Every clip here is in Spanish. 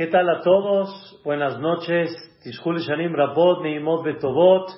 ¿Qué tal a todos? Buenas noches. Tishkul Shanim Rabot, Neimot Betovot,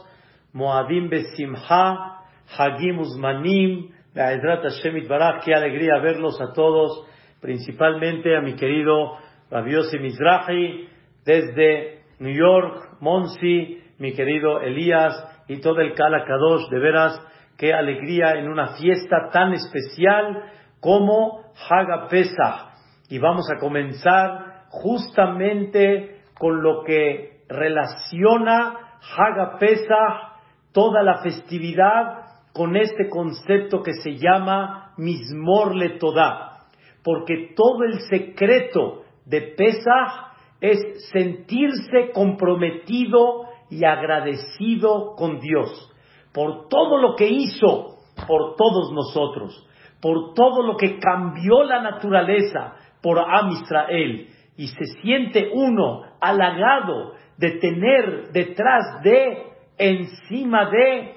Moadim Besimha, Hagim Uzmanim, Be'ezrat Hashem Barach. Qué alegría verlos a todos, principalmente a mi querido Rabiosi Mizrahi, desde New York, Monsi, mi querido Elías y todo el Kala Kadosh. De veras, qué alegría en una fiesta tan especial como Haga Pesach. Y vamos a comenzar justamente con lo que relaciona Haga Pesach, toda la festividad, con este concepto que se llama Mismor Letodá. Porque todo el secreto de Pesach es sentirse comprometido y agradecido con Dios. Por todo lo que hizo por todos nosotros, por todo lo que cambió la naturaleza por Am Israel y se siente uno halagado de tener detrás de, encima de,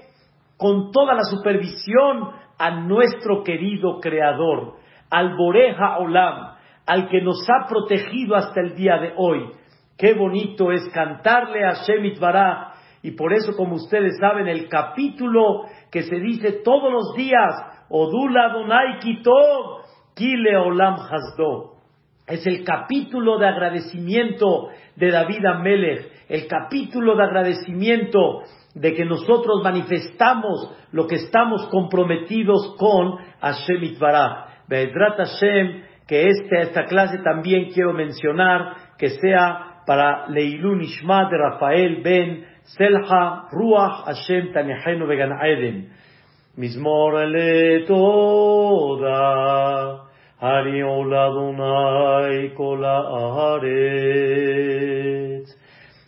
con toda la supervisión a nuestro querido Creador, al Boreja Olam, al que nos ha protegido hasta el día de hoy. Qué bonito es cantarle a Shemit Bará. Y por eso, como ustedes saben, el capítulo que se dice todos los días, Odula Donai Kitov, Kile Olam Hasdo. Es el capítulo de agradecimiento de David Amelech, el capítulo de agradecimiento de que nosotros manifestamos lo que estamos comprometidos con Hashem Itbaraj. Be'edrat Hashem, que este, esta clase también quiero mencionar, que sea para Leilun Ishma de Rafael Ben Selha Ruach Hashem Tanehenu Began Eden. Mismor toda. הריעו לאדוני כל הארץ,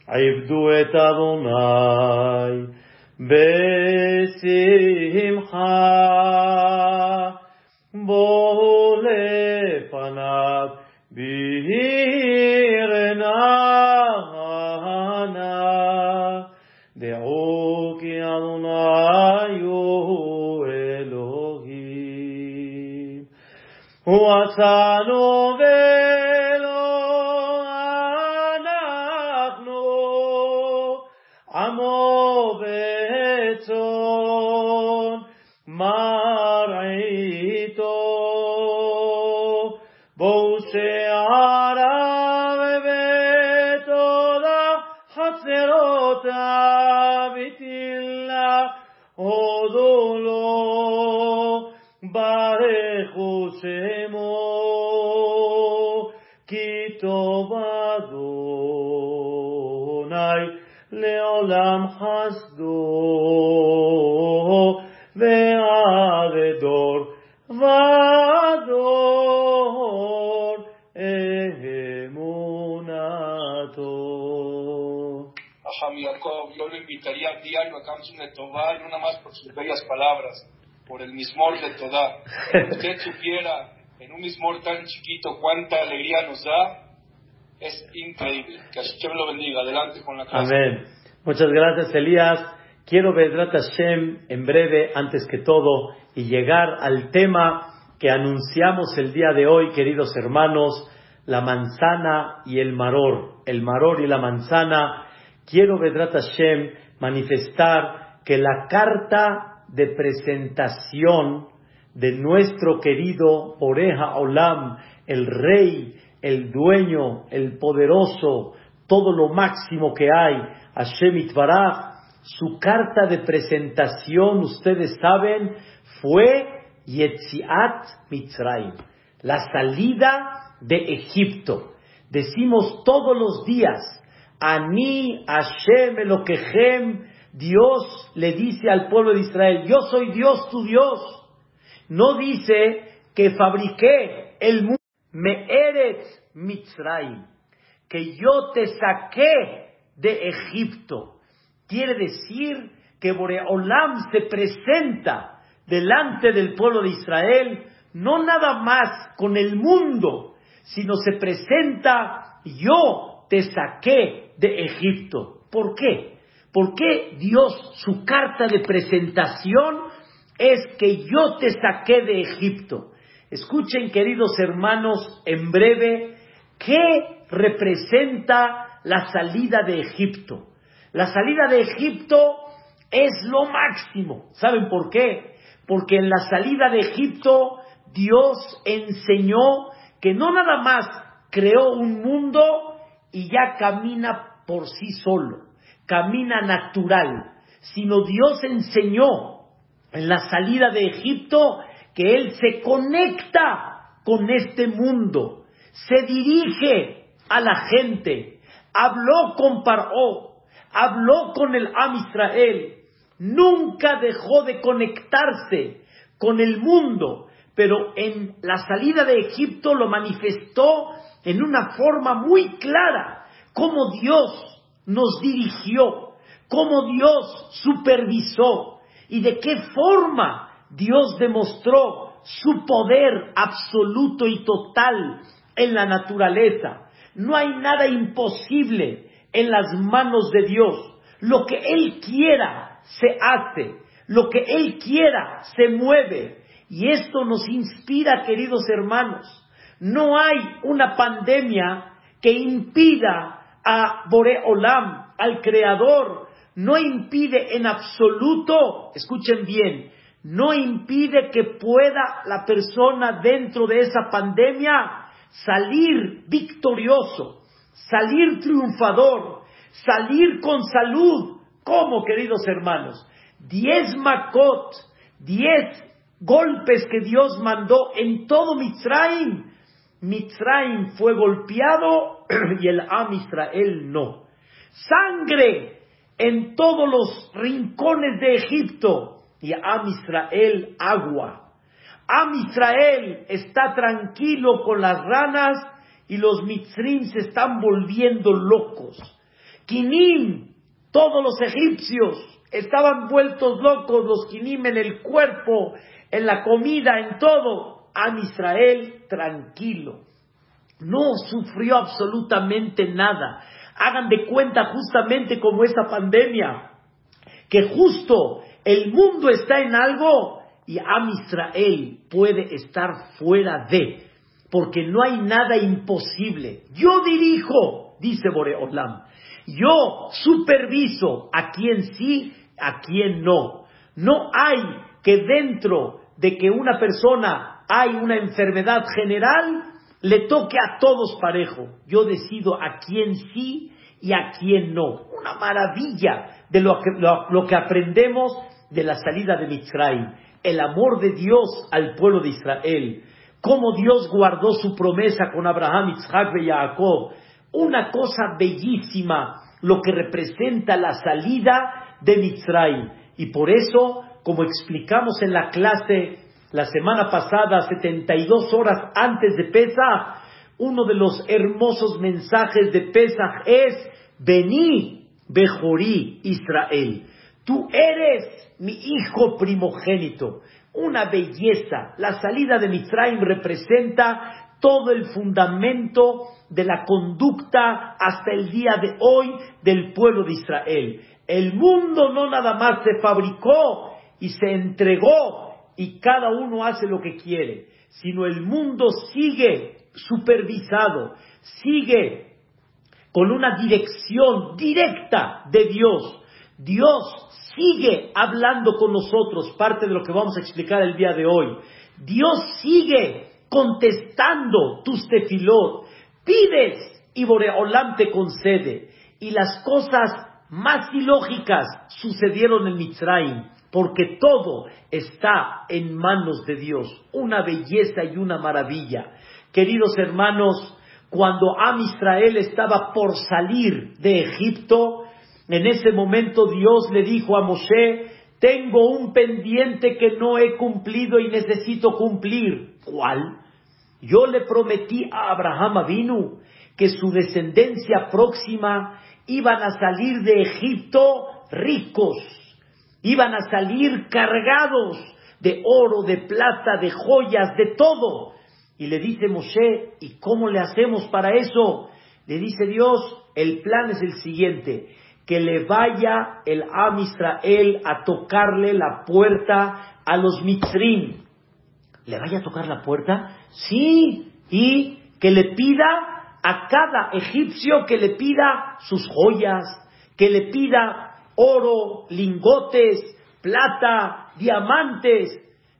עבדו את אדוני בשיא mismor de Todá. Si usted supiera en un mismor tan chiquito cuánta alegría nos da, es increíble. Que Hashem lo bendiga. Adelante con la clase. Amén. Muchas gracias, Elías. Quiero Bedrat Hashem en breve, antes que todo, y llegar al tema que anunciamos el día de hoy, queridos hermanos, la manzana y el maror. El maror y la manzana. Quiero Bedrat Hashem manifestar que la carta de presentación de nuestro querido Oreja Olam, el rey, el dueño, el poderoso, todo lo máximo que hay, Hashem Itbaraj, su carta de presentación, ustedes saben, fue Yetziat Mitzrayim, la salida de Egipto. Decimos todos los días, Ani Hashem Elokehem, Dios le dice al pueblo de Israel, yo soy Dios tu Dios. No dice que fabriqué el mundo, me eres Mitzrayim, que yo te saqué de Egipto. Quiere decir que Boreolam se presenta delante del pueblo de Israel, no nada más con el mundo, sino se presenta, yo te saqué de Egipto. ¿Por qué? ¿Por qué Dios, su carta de presentación es que yo te saqué de Egipto? Escuchen, queridos hermanos, en breve, ¿Qué representa la salida de Egipto? La salida de Egipto es lo máximo. ¿Saben por qué? Porque en la salida de Egipto Dios enseñó que no nada más creó un mundo y ya camina por sí solo, camina natural, sino Dios enseñó en la salida de Egipto que Él se conecta con este mundo, se dirige a la gente, habló con Paró, habló con el Am Israel, nunca dejó de conectarse con el mundo, pero en la salida de Egipto lo manifestó en una forma muy clara, cómo Dios nos dirigió, cómo Dios supervisó y de qué forma Dios demostró su poder absoluto y total en la naturaleza. No hay nada imposible en las manos de Dios. Lo que Él quiera se hace, lo que Él quiera se mueve. Y esto nos inspira, queridos hermanos. No hay una pandemia que impida a Bore Olam, al Creador, no impide en absoluto, escuchen bien, no impide que pueda la persona dentro de esa pandemia salir victorioso, salir triunfador, salir con salud. ¿Cómo, queridos hermanos? Diez makot, diez golpes que Dios mandó en todo Mitzrayim. Mitzrayim fue golpeado y el Am Israel no. Sangre en todos los rincones de Egipto y Am Israel agua. Am Israel está tranquilo con las ranas y los mitzrim se están volviendo locos. Kinim, todos los egipcios estaban vueltos locos, los kinim en el cuerpo, en la comida, en todo. Am Israel tranquilo. No sufrió absolutamente nada. Hagan de cuenta justamente como esta pandemia, que justo el mundo está en algo y Am Israel puede estar fuera de, porque no hay nada imposible. Yo dirijo, dice Boreolam, yo superviso a quien sí, a quien no. No hay que dentro de que una persona hay una enfermedad general, le toque a todos parejo. Yo decido a quién sí y a quién no. Una maravilla de lo que, lo que aprendemos de la salida de Mitzrayim el amor de Dios al pueblo de Israel, cómo Dios guardó su promesa con Abraham, Isaac y Jacob, una cosa bellísima, lo que representa la salida de Mitzrayim. Y por eso, como explicamos en la clase la semana pasada, 72 horas antes de Pesach, uno de los hermosos mensajes de Pesach es, vení, Bejorí, Israel. Tú eres mi hijo primogénito. Una belleza. La salida de Mitzrayim representa todo el fundamento de la conducta hasta el día de hoy del pueblo de Israel. El mundo no nada más se fabricó y se entregó y cada uno hace lo que quiere, sino el mundo sigue supervisado, sigue con una dirección directa de Dios. Dios sigue hablando con nosotros, parte de lo que vamos a explicar el día de hoy. Dios sigue contestando tus tefilot. Pides y Boreolam te concede. Y las cosas más ilógicas sucedieron en Mitzrayim, porque todo está en manos de Dios. Una belleza y una maravilla. Queridos hermanos, cuando Am Israel estaba por salir de Egipto, en ese momento Dios le dijo a Moshe, tengo un pendiente que no he cumplido y necesito cumplir. ¿Cuál? Yo le prometí a Abraham Avinu que su descendencia próxima iban a salir de Egipto ricos, iban a salir cargados de oro, de plata, de joyas, de todo. Y le dice Moshe, ¿y cómo le hacemos para eso? Le dice Dios, el plan es el siguiente, que le vaya el Am Israel a tocarle la puerta a los Mitzrim. ¿Le vaya a tocar la puerta? Sí, y que le pida a cada egipcio que le pida sus joyas, que le pida oro, lingotes, plata, diamantes.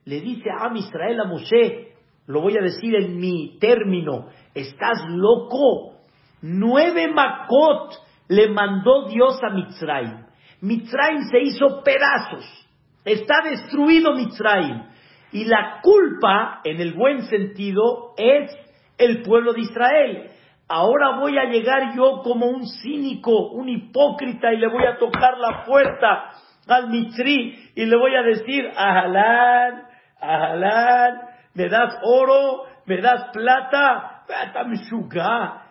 Le dice a Israel a Moshe, lo voy a decir en mi término, ¿estás loco? Nueve Makot le mandó Dios a Mitzrayim. Mitzrayim se hizo pedazos. Está destruido Mitzrayim. Y la culpa, en el buen sentido, es el pueblo de Israel. Ahora voy a llegar yo como un cínico, un hipócrita, y le voy a tocar la puerta al Mitzri y le voy a decir, Ahalán, Ahalán, me das oro, me das plata,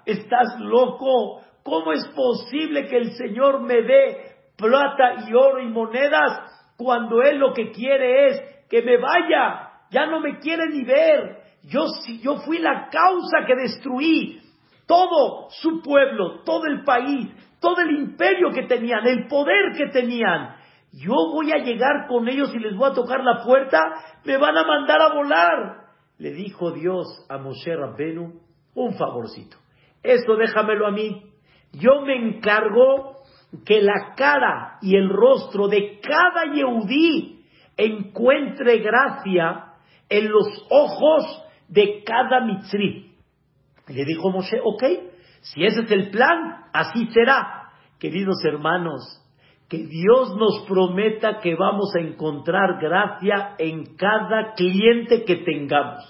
estás loco. ¿Cómo es posible que el Señor me dé plata y oro y monedas cuando Él lo que quiere es que me vaya? Ya no me quiere ni ver. Yo, yo fui la causa que destruí todo su pueblo, todo el país, todo el imperio que tenían, el poder que tenían. Yo voy a llegar con ellos y les voy a tocar la puerta, me van a mandar a volar. Le dijo Dios a Moshe Rabbenu, un favorcito. Esto déjamelo a mí. Yo me encargo que la cara y el rostro de cada Yehudí encuentre gracia en los ojos de cada Mitzri. Le dijo Moshe, ok, si ese es el plan, así será. Queridos hermanos, que Dios nos prometa que vamos a encontrar gracia en cada cliente que tengamos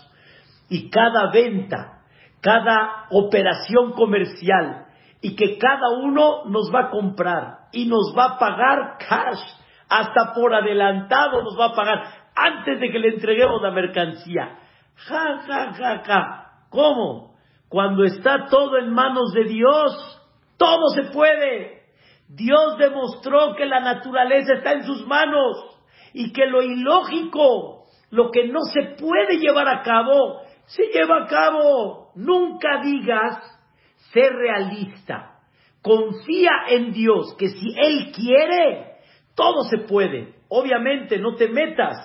y cada venta cada operación comercial y que cada uno nos va a comprar y nos va a pagar cash, hasta por adelantado nos va a pagar antes de que le entreguemos la mercancía. Ja, ja, ja, ja. ¿Cómo? Cuando está todo en manos de Dios, todo se puede. Dios demostró que la naturaleza está en sus manos y que lo ilógico, lo que no se puede llevar a cabo, se lleva a cabo. Nunca digas ser realista. Confía en Dios, que si Él quiere, todo se puede. Obviamente no te metas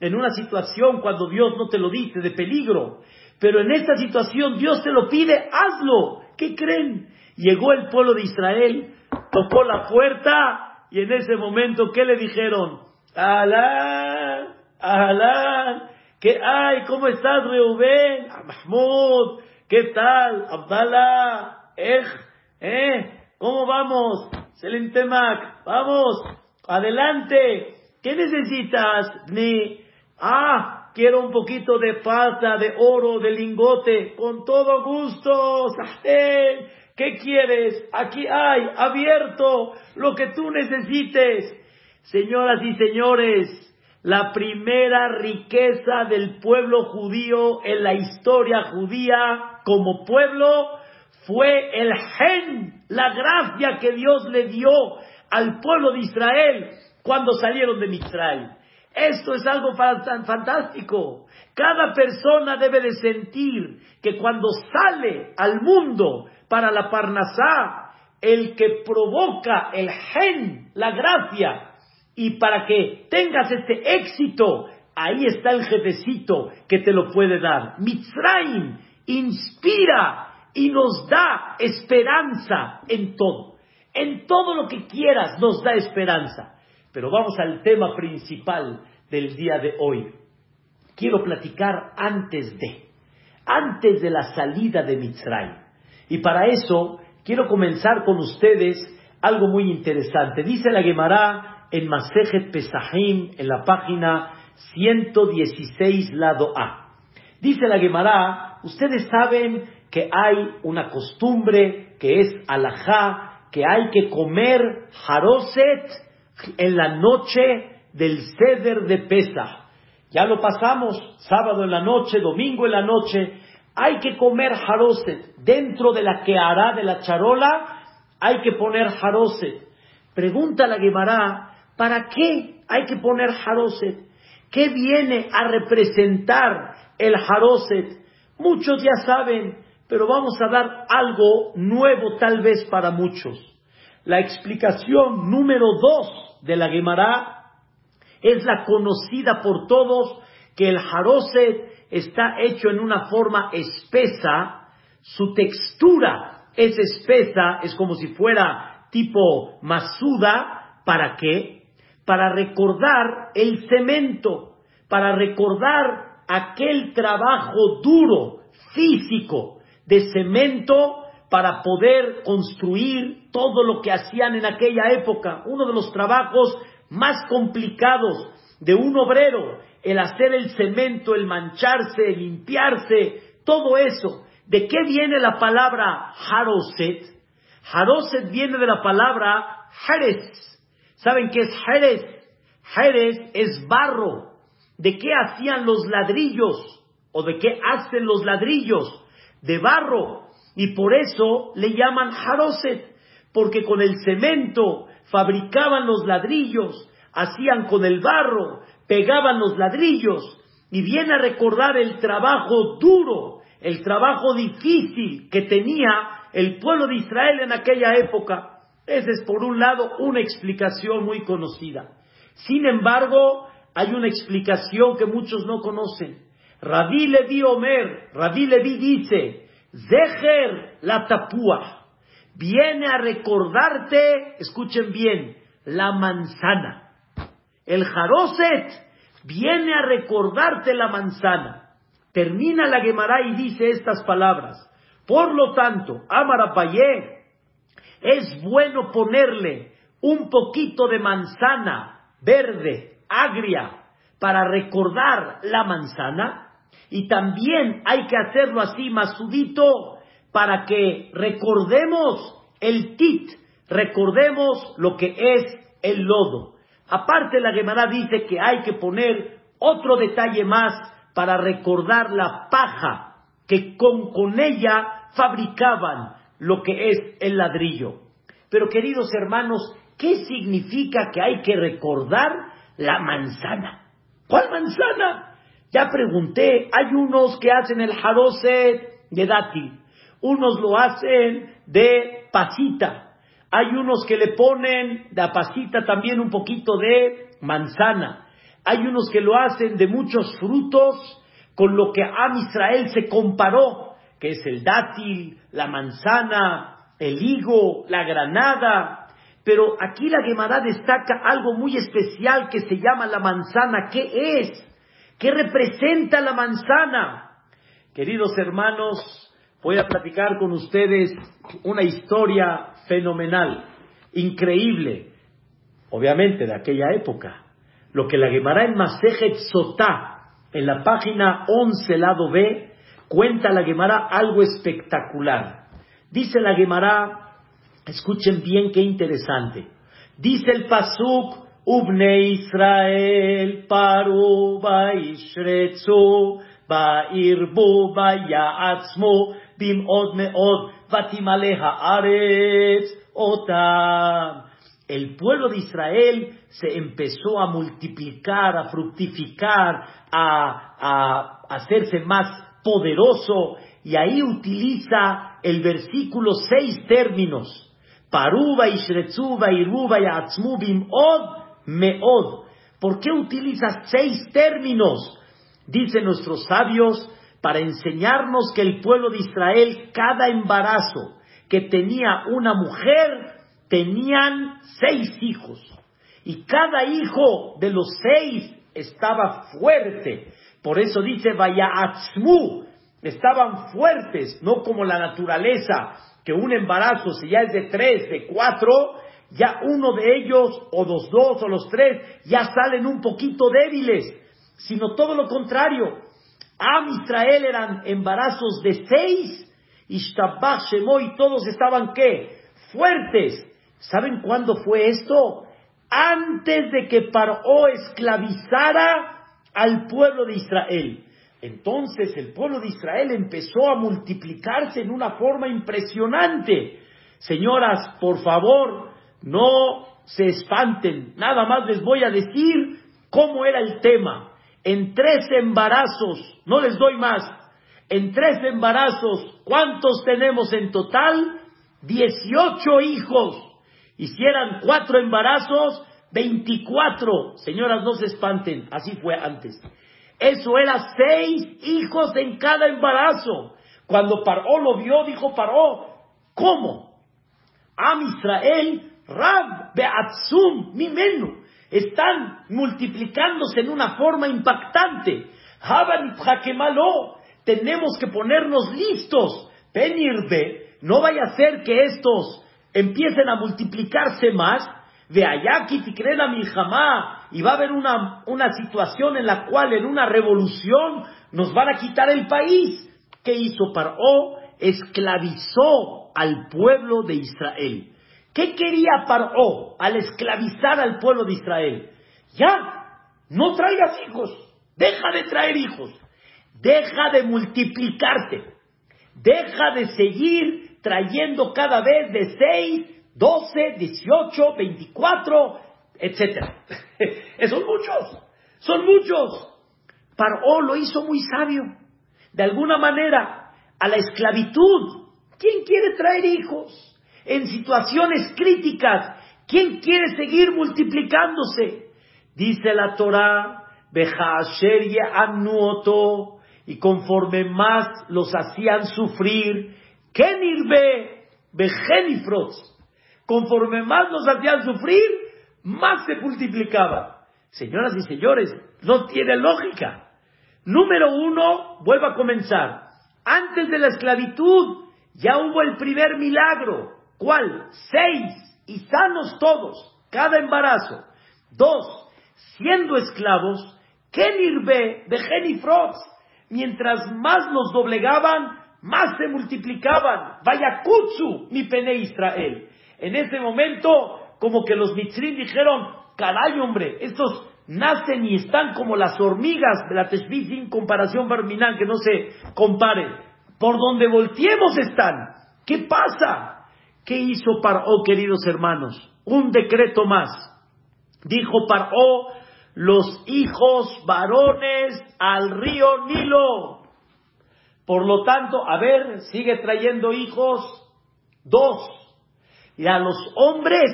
en una situación cuando Dios no te lo dice de peligro. Pero en esta situación Dios te lo pide, hazlo. ¿Qué creen? Llegó el pueblo de Israel, tocó la puerta y en ese momento, ¿qué le dijeron? Alá, alá, ¿Qué hay? ¿Cómo estás, Reuben? Ah, Mahmoud, ¿qué tal? Abdallah, eh, ¿eh? ¿Cómo vamos? Selim Temak, vamos, adelante. ¿Qué necesitas? Ni, ah, quiero un poquito de pasta, de oro, de lingote, con todo gusto. ¿Qué quieres? Aquí hay, abierto, lo que tú necesites. Señoras y señores, la primera riqueza del pueblo judío en la historia judía como pueblo fue el gen, la gracia que Dios le dio al pueblo de Israel cuando salieron de Mitzrayim. Esto es algo fantástico. Cada persona debe de sentir que cuando sale al mundo para la Parnasá, el que provoca el gen, la gracia, y para que tengas este éxito, ahí está el jefecito que te lo puede dar. Mitzrayim inspira y nos da esperanza en todo. En todo lo que quieras nos da esperanza. Pero vamos al tema principal del día de hoy. Quiero platicar antes de, antes de la salida de Mitzrayim. Y para eso quiero comenzar con ustedes algo muy interesante. Dice la Gemara en Masejet Pesahim, en la página 116, lado A. Dice la Gemara, ustedes saben que hay una costumbre que es alajá, que hay que comer haroset en la noche del ceder de Pesach. Ya lo pasamos, sábado en la noche, domingo en la noche, hay que comer haroset. Dentro de la que hará de la charola, hay que poner haroset. Pregunta la Gemara, ¿Para qué hay que poner Haroset? ¿Qué viene a representar el Haroset? Muchos ya saben, pero vamos a dar algo nuevo tal vez para muchos. La explicación número dos de la Gemara es la conocida por todos que el Haroset está hecho en una forma espesa su textura es espesa, es como si fuera tipo masuda, ¿para qué? Para recordar el cemento, para recordar aquel trabajo duro, físico, de cemento para poder construir todo lo que hacían en aquella época. Uno de los trabajos más complicados de un obrero, el hacer el cemento, el mancharse, el limpiarse, todo eso. ¿De qué viene la palabra haroset? Haroset viene de la palabra jerez. ¿Saben qué es jerez? Jerez es barro. ¿De qué hacían los ladrillos? ¿O de qué hacen los ladrillos? De barro. Y por eso le llaman haroset. Porque con el cemento fabricaban los ladrillos, hacían con el barro, pegaban los ladrillos. Y viene a recordar el trabajo duro, el trabajo difícil que tenía el pueblo de Israel en aquella época. Esa es por un lado una explicación muy conocida. Sin embargo, hay una explicación que muchos no conocen. Rabí Levi Omer, Rabí Levi dice, Zeher la tapúa, viene a recordarte, escuchen bien, la manzana. El jaroset viene a recordarte la manzana. Termina la Gemara y dice estas palabras. Por lo tanto, Amarapayé, es bueno ponerle un poquito de manzana verde, agria, para recordar la manzana. Y también hay que hacerlo así, masudito, para que recordemos el tit, recordemos lo que es el lodo. Aparte, la Gemara dice que hay que poner otro detalle más para recordar la paja que con, con ella fabricaban lo que es el ladrillo. Pero queridos hermanos, ¿qué significa que hay que recordar la manzana? ¿Cuál manzana? Ya pregunté, hay unos que hacen el jadose de dátil, unos lo hacen de pasita, hay unos que le ponen de pasita también un poquito de manzana, hay unos que lo hacen de muchos frutos con lo que Am Israel se comparó, que es el dátil, la manzana, el higo, la granada. Pero aquí la Gemara destaca algo muy especial que se llama la manzana. ¿Qué es? ¿Qué representa la manzana? Queridos hermanos, voy a platicar con ustedes una historia fenomenal, increíble, obviamente de aquella época. Lo que la Gemara en Masejet Sotá, en la página 11, lado B, cuenta la Gemara algo espectacular. Dice la Gemara, escuchen bien qué interesante. Dice el Pasuk, Ubne Israel paru baishretzu bairbu bayaatzmu bimod meod vatimaleha aretz otam. El pueblo de Israel se empezó a multiplicar, a fructificar, a, a hacerse más poderoso y ahí utiliza el versículo seis términos. Paruba, Ishretzuba, Iruba, Yatzmubim, Od, Meod. ¿Por qué utiliza seis términos? Dicen nuestros sabios para enseñarnos que el pueblo de Israel, cada embarazo que tenía una mujer, tenían seis hijos. Y cada hijo de los seis estaba fuerte. Por eso dice Vayatzmu, estaban fuertes, no como la naturaleza, que un embarazo, si ya es de tres, de cuatro, ya uno de ellos, o los dos, o los tres, ya salen un poquito débiles, sino todo lo contrario. Am Israel eran embarazos de seis, y Shtabach Shemo, y todos estaban qué? Fuertes. ¿Saben cuándo fue esto? Antes de que Paró esclavizara al pueblo de Israel. Entonces el pueblo de Israel empezó a multiplicarse en una forma impresionante. Señoras, por favor, no se espanten. Nada más les voy a decir cómo era el tema. En tres embarazos, no les doy más, en tres embarazos, ¿cuántos tenemos en total? Dieciocho hijos. Hicieran cuatro embarazos, veinticuatro. Señoras, no se espanten, así fue antes. Eso era seis hijos en cada embarazo. Cuando Paró lo vio, dijo Paró, ¿cómo? Am Rab, Beatzum, Mimenu, están multiplicándose en una forma impactante. Haban malo, tenemos que ponernos listos. Penirbe, no vaya a ser que estos empiecen a multiplicarse más. De Ayaki Tikrena Miljamá, y va a haber una, una situación en la cual en una revolución nos van a quitar el país. ¿Qué hizo Paró? Esclavizó al pueblo de Israel. ¿Qué quería Paró al esclavizar al pueblo de Israel? Ya, no traigas hijos, deja de traer hijos, deja de multiplicarte, deja de seguir trayendo cada vez de 6, 12, 18, 24, etc. son muchos, son muchos. Paró lo hizo muy sabio. De alguna manera, a la esclavitud, ¿quién quiere traer hijos? En situaciones críticas. ¿Quién quiere seguir multiplicándose? Dice la Torah, y conforme más los hacían sufrir, Kenirbe, Bejenifrots, conforme más los hacían sufrir, más se multiplicaban. Señoras y señores, no tiene lógica. Número uno, vuelvo a comenzar. Antes de la esclavitud ya hubo el primer milagro. ¿Cuál? Seis y sanos todos, cada embarazo. Dos, siendo esclavos, Kenirbe de Genifrots, mientras más los doblegaban, más se multiplicaban. Vaya Kutsu, mi pene Israel. En ese momento, como que los Mitzrim dijeron, caray hombre, estos nacen y están como las hormigas de la Teshbit sin comparación Barminan, que no se comparen. Por donde volteemos están. ¿Qué pasa? ¿Qué hizo Paró, queridos hermanos? Un decreto más. Dijo Paró, los hijos varones al río Nilo. Por lo tanto, a ver, sigue trayendo hijos. Dos. Y a los hombres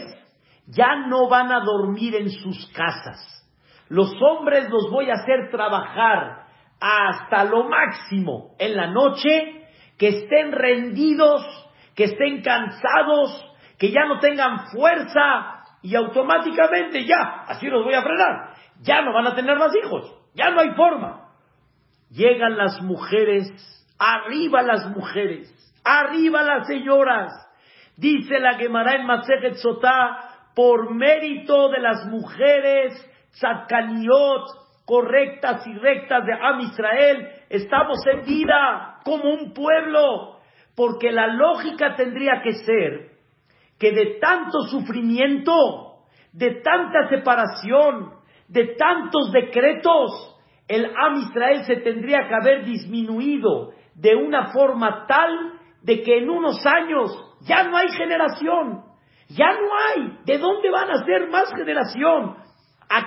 ya no van a dormir en sus casas. Los hombres los voy a hacer trabajar hasta lo máximo en la noche, que estén rendidos que estén cansados, que ya no tengan fuerza y automáticamente ya, así los voy a frenar, ya no van a tener más hijos, ya no hay forma. Llegan las mujeres, arriba las mujeres, arriba las señoras, dice la Gemara en Masejet Sotá, por mérito de las mujeres, tzadkaniot, correctas y rectas de Am Israel, estamos en vida como un pueblo, porque la lógica tendría que ser que de tanto sufrimiento, de tanta separación, de tantos decretos, el Am Israel se tendría que haber disminuido de una forma tal de que en unos años ya no hay generación, ya no hay. ¿De dónde van a ser más generación? ¿A,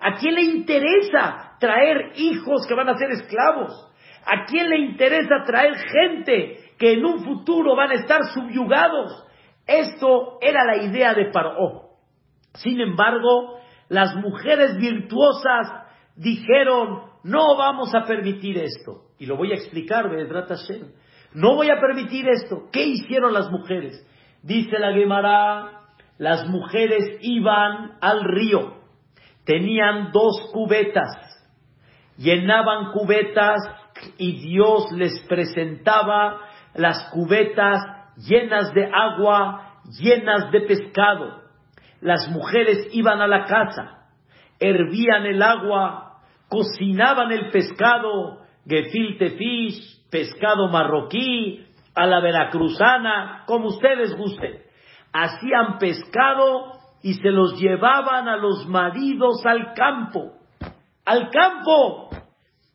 ¿A, quién le interesa traer hijos que van a ser esclavos? ¿A quién le interesa traer gente que en un futuro van a estar subyugados. Esto era la idea de Paró. Sin embargo, las mujeres virtuosas dijeron, no vamos a permitir esto. Y lo voy a explicar, Hashem. No voy a permitir esto. ¿Qué hicieron las mujeres? Dice la Gemara, las mujeres iban al río, tenían dos cubetas, llenaban cubetas y Dios les presentaba las cubetas llenas de agua, llenas de pescado. Las mujeres iban a la casa, hervían el agua, cocinaban el pescado, gefilte fish, pescado marroquí, a la veracruzana, como ustedes gusten. Hacían pescado y se los llevaban a los maridos al campo. Al campo.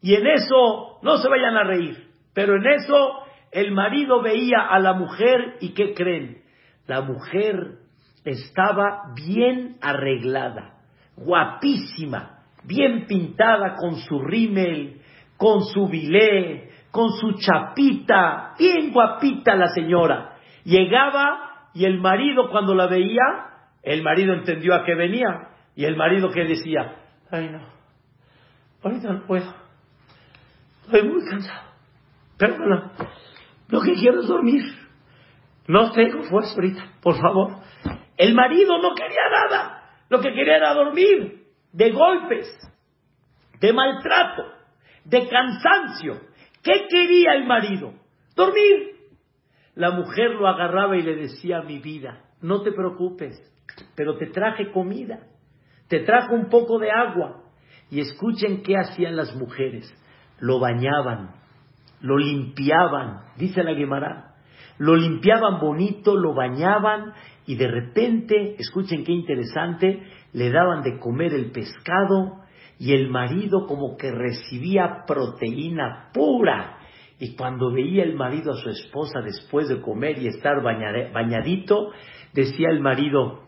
Y en eso, no se vayan a reír, pero en eso el marido veía a la mujer y ¿qué creen? La mujer estaba bien arreglada, guapísima, bien pintada con su rímel, con su bilé, con su chapita, bien guapita la señora. Llegaba y el marido cuando la veía, el marido entendió a qué venía y el marido que decía, ay no, ahorita no puedo, estoy muy cansado, perdona, Lo que quiero es dormir. No tengo fuerza ahorita, por favor. El marido no quería nada. Lo que quería era dormir. De golpes, de maltrato, de cansancio. ¿Qué quería el marido? Dormir. La mujer lo agarraba y le decía, mi vida, no te preocupes, pero te traje comida, te trajo un poco de agua. Y escuchen qué hacían las mujeres. Lo bañaban, lo limpiaban, dice la Guimara. Lo limpiaban bonito, lo bañaban y de repente, escuchen qué interesante, le daban de comer el pescado y el marido como que recibía proteína pura. Y cuando veía el marido a su esposa después de comer y estar bañadito, decía el marido,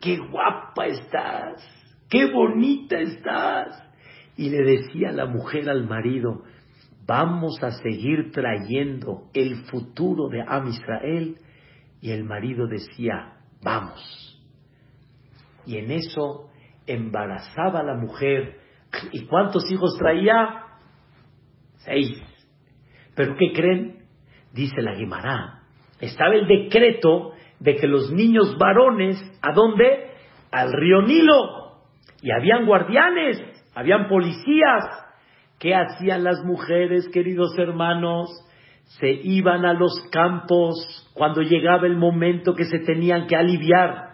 qué guapa estás, qué bonita estás. Y le decía la mujer al marido, vamos a seguir trayendo el futuro de Am Israel. Y el marido decía, vamos. Y en eso embarazaba a la mujer. ¿Y cuántos hijos traía? Seis. ¿Pero qué creen? Dice la Guimará. Estaba el decreto de que los niños varones, ¿a dónde? Al río Nilo. Y habían guardianes, habían policías. ¿Qué hacían las mujeres, queridos hermanos? Se iban a los campos cuando llegaba el momento que se tenían que aliviar.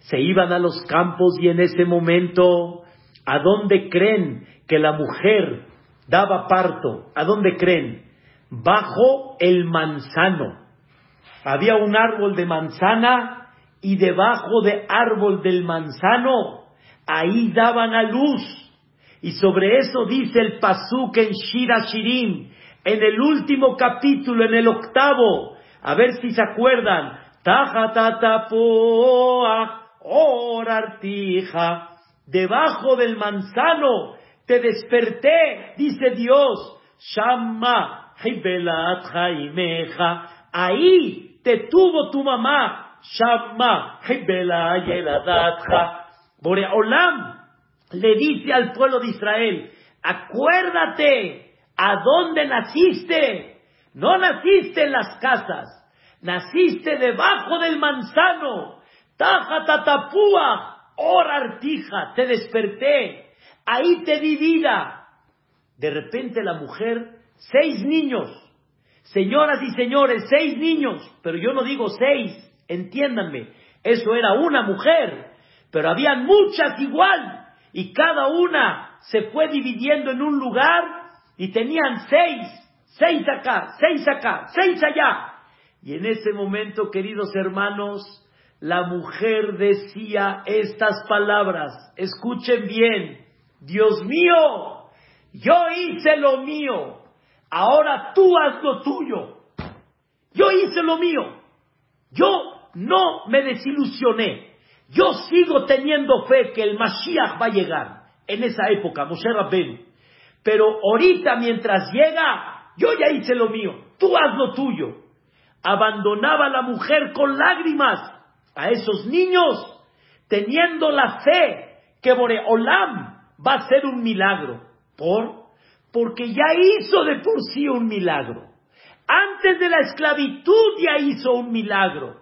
Se iban a los campos y en ese momento, ¿a dónde creen que la mujer daba parto? ¿A dónde creen? Bajo el manzano había un árbol de manzana y debajo de árbol del manzano, ahí daban a luz. Y sobre eso dice el Pasuk en Shira Shirim, en el último capítulo, en el octavo, a ver si se acuerdan, orartija, debajo del manzano, te desperté, dice Dios, Shama, ahí te tuvo tu mamá, Shama, Boreolam le dice al pueblo de Israel, acuérdate a dónde naciste. No naciste en las casas, naciste debajo del manzano. Tajatatapúa, hora artija, te desperté. Ahí te di vida. De repente la mujer, seis niños, Señoras y señores, seis niños, pero yo no digo seis, entiéndanme, eso era una mujer, pero habían muchas igual, y cada una se fue dividiendo en un lugar y tenían seis, seis acá, seis acá, seis allá. Y en ese momento, queridos hermanos, la mujer decía estas palabras, escuchen bien, Dios mío, yo hice lo mío, ahora tú haz lo tuyo. Yo hice lo mío. Yo no me desilusioné. Yo sigo teniendo fe que el Mashiach va a llegar en esa época, Moshe Rabbeinu. Pero ahorita mientras llega, yo ya hice lo mío. Tú haz lo tuyo. Abandonaba la mujer con lágrimas a esos niños, teniendo la fe que Boreolam va a ser un milagro. ¿Por? porque ya hizo de por sí un milagro. Antes de la esclavitud ya hizo un milagro.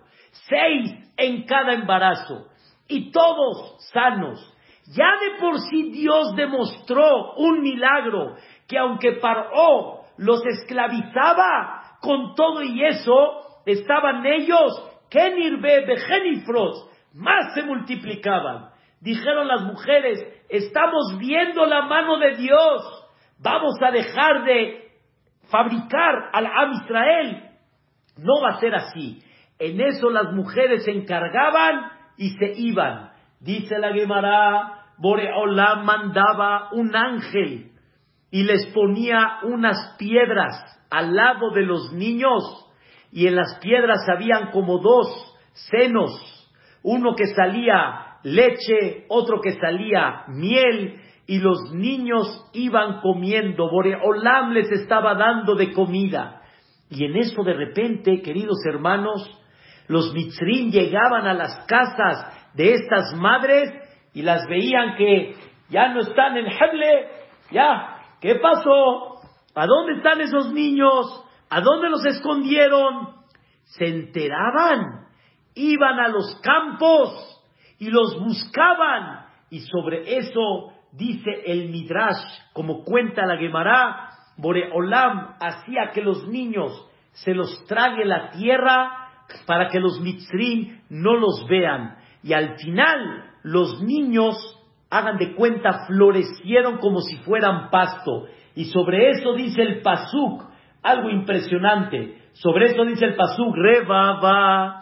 Seis en cada embarazo. Y todos sanos. Ya de por sí Dios demostró un milagro que aunque Paró los esclavizaba, con todo y eso estaban ellos, Kenirbe Bejenifros, más se multiplicaban. Dijeron las mujeres, estamos viendo la mano de Dios vamos a dejar de fabricar al Am Israel. No va a ser así. En eso las mujeres se encargaban y se iban. Dice la Gemara, Boreolam mandaba un ángel y les ponía unas piedras al lado de los niños y en las piedras habían como dos senos, uno que salía leche, otro que salía miel y los niños iban comiendo, Boreolam les estaba dando de comida. Y en eso de repente, queridos hermanos, los mitzrim llegaban a las casas de estas madres y las veían que ya no están en Heble, ya ¿Qué pasó? ¿A dónde están esos niños? ¿A dónde los escondieron? Se enteraban, iban a los campos y los buscaban. Y sobre eso dice el Midrash, como cuenta la Gemara, Boreolam hacía que los niños se los trague la tierra para que los mitzrim no los vean. Y al final los niños, hagan de cuenta, florecieron como si fueran pasto. Y sobre eso dice el Pasuk, algo impresionante. Sobre eso dice el Pasuk, Rebaba.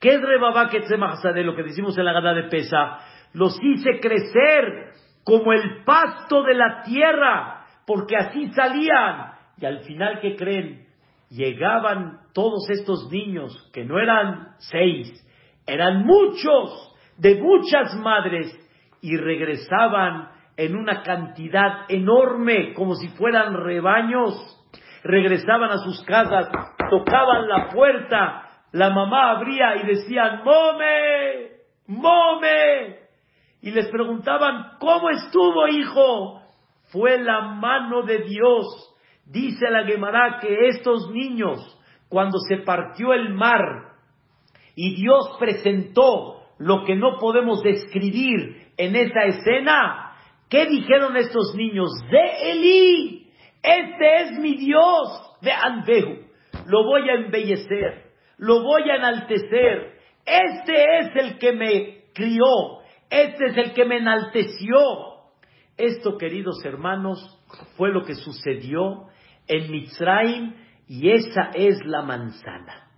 ¿Qué es Rebaba de Lo que decimos en la gada de Pesa. Los hice crecer como el pasto de la tierra, porque así salían. Y al final, ¿qué creen? Llegaban todos estos niños, que no eran seis, eran muchos, de muchas madres, y regresaban en una cantidad enorme, como si fueran rebaños. Regresaban a sus casas, tocaban la puerta, la mamá abría y decían, ¡Mome! ¡Mome! y les preguntaban, ¿cómo estuvo, hijo? Fue la mano de Dios. Dice la Gemara que estos niños, cuando se partió el mar y Dios presentó lo que no podemos describir en esa escena, ¿qué dijeron estos niños? De Eli, este es mi Dios, de Anbehu, lo voy a embellecer, lo voy a enaltecer, este es el que me crió, este es el que me enalteció. Esto, queridos hermanos, fue lo que sucedió en Mitzrayim y esa es la manzana.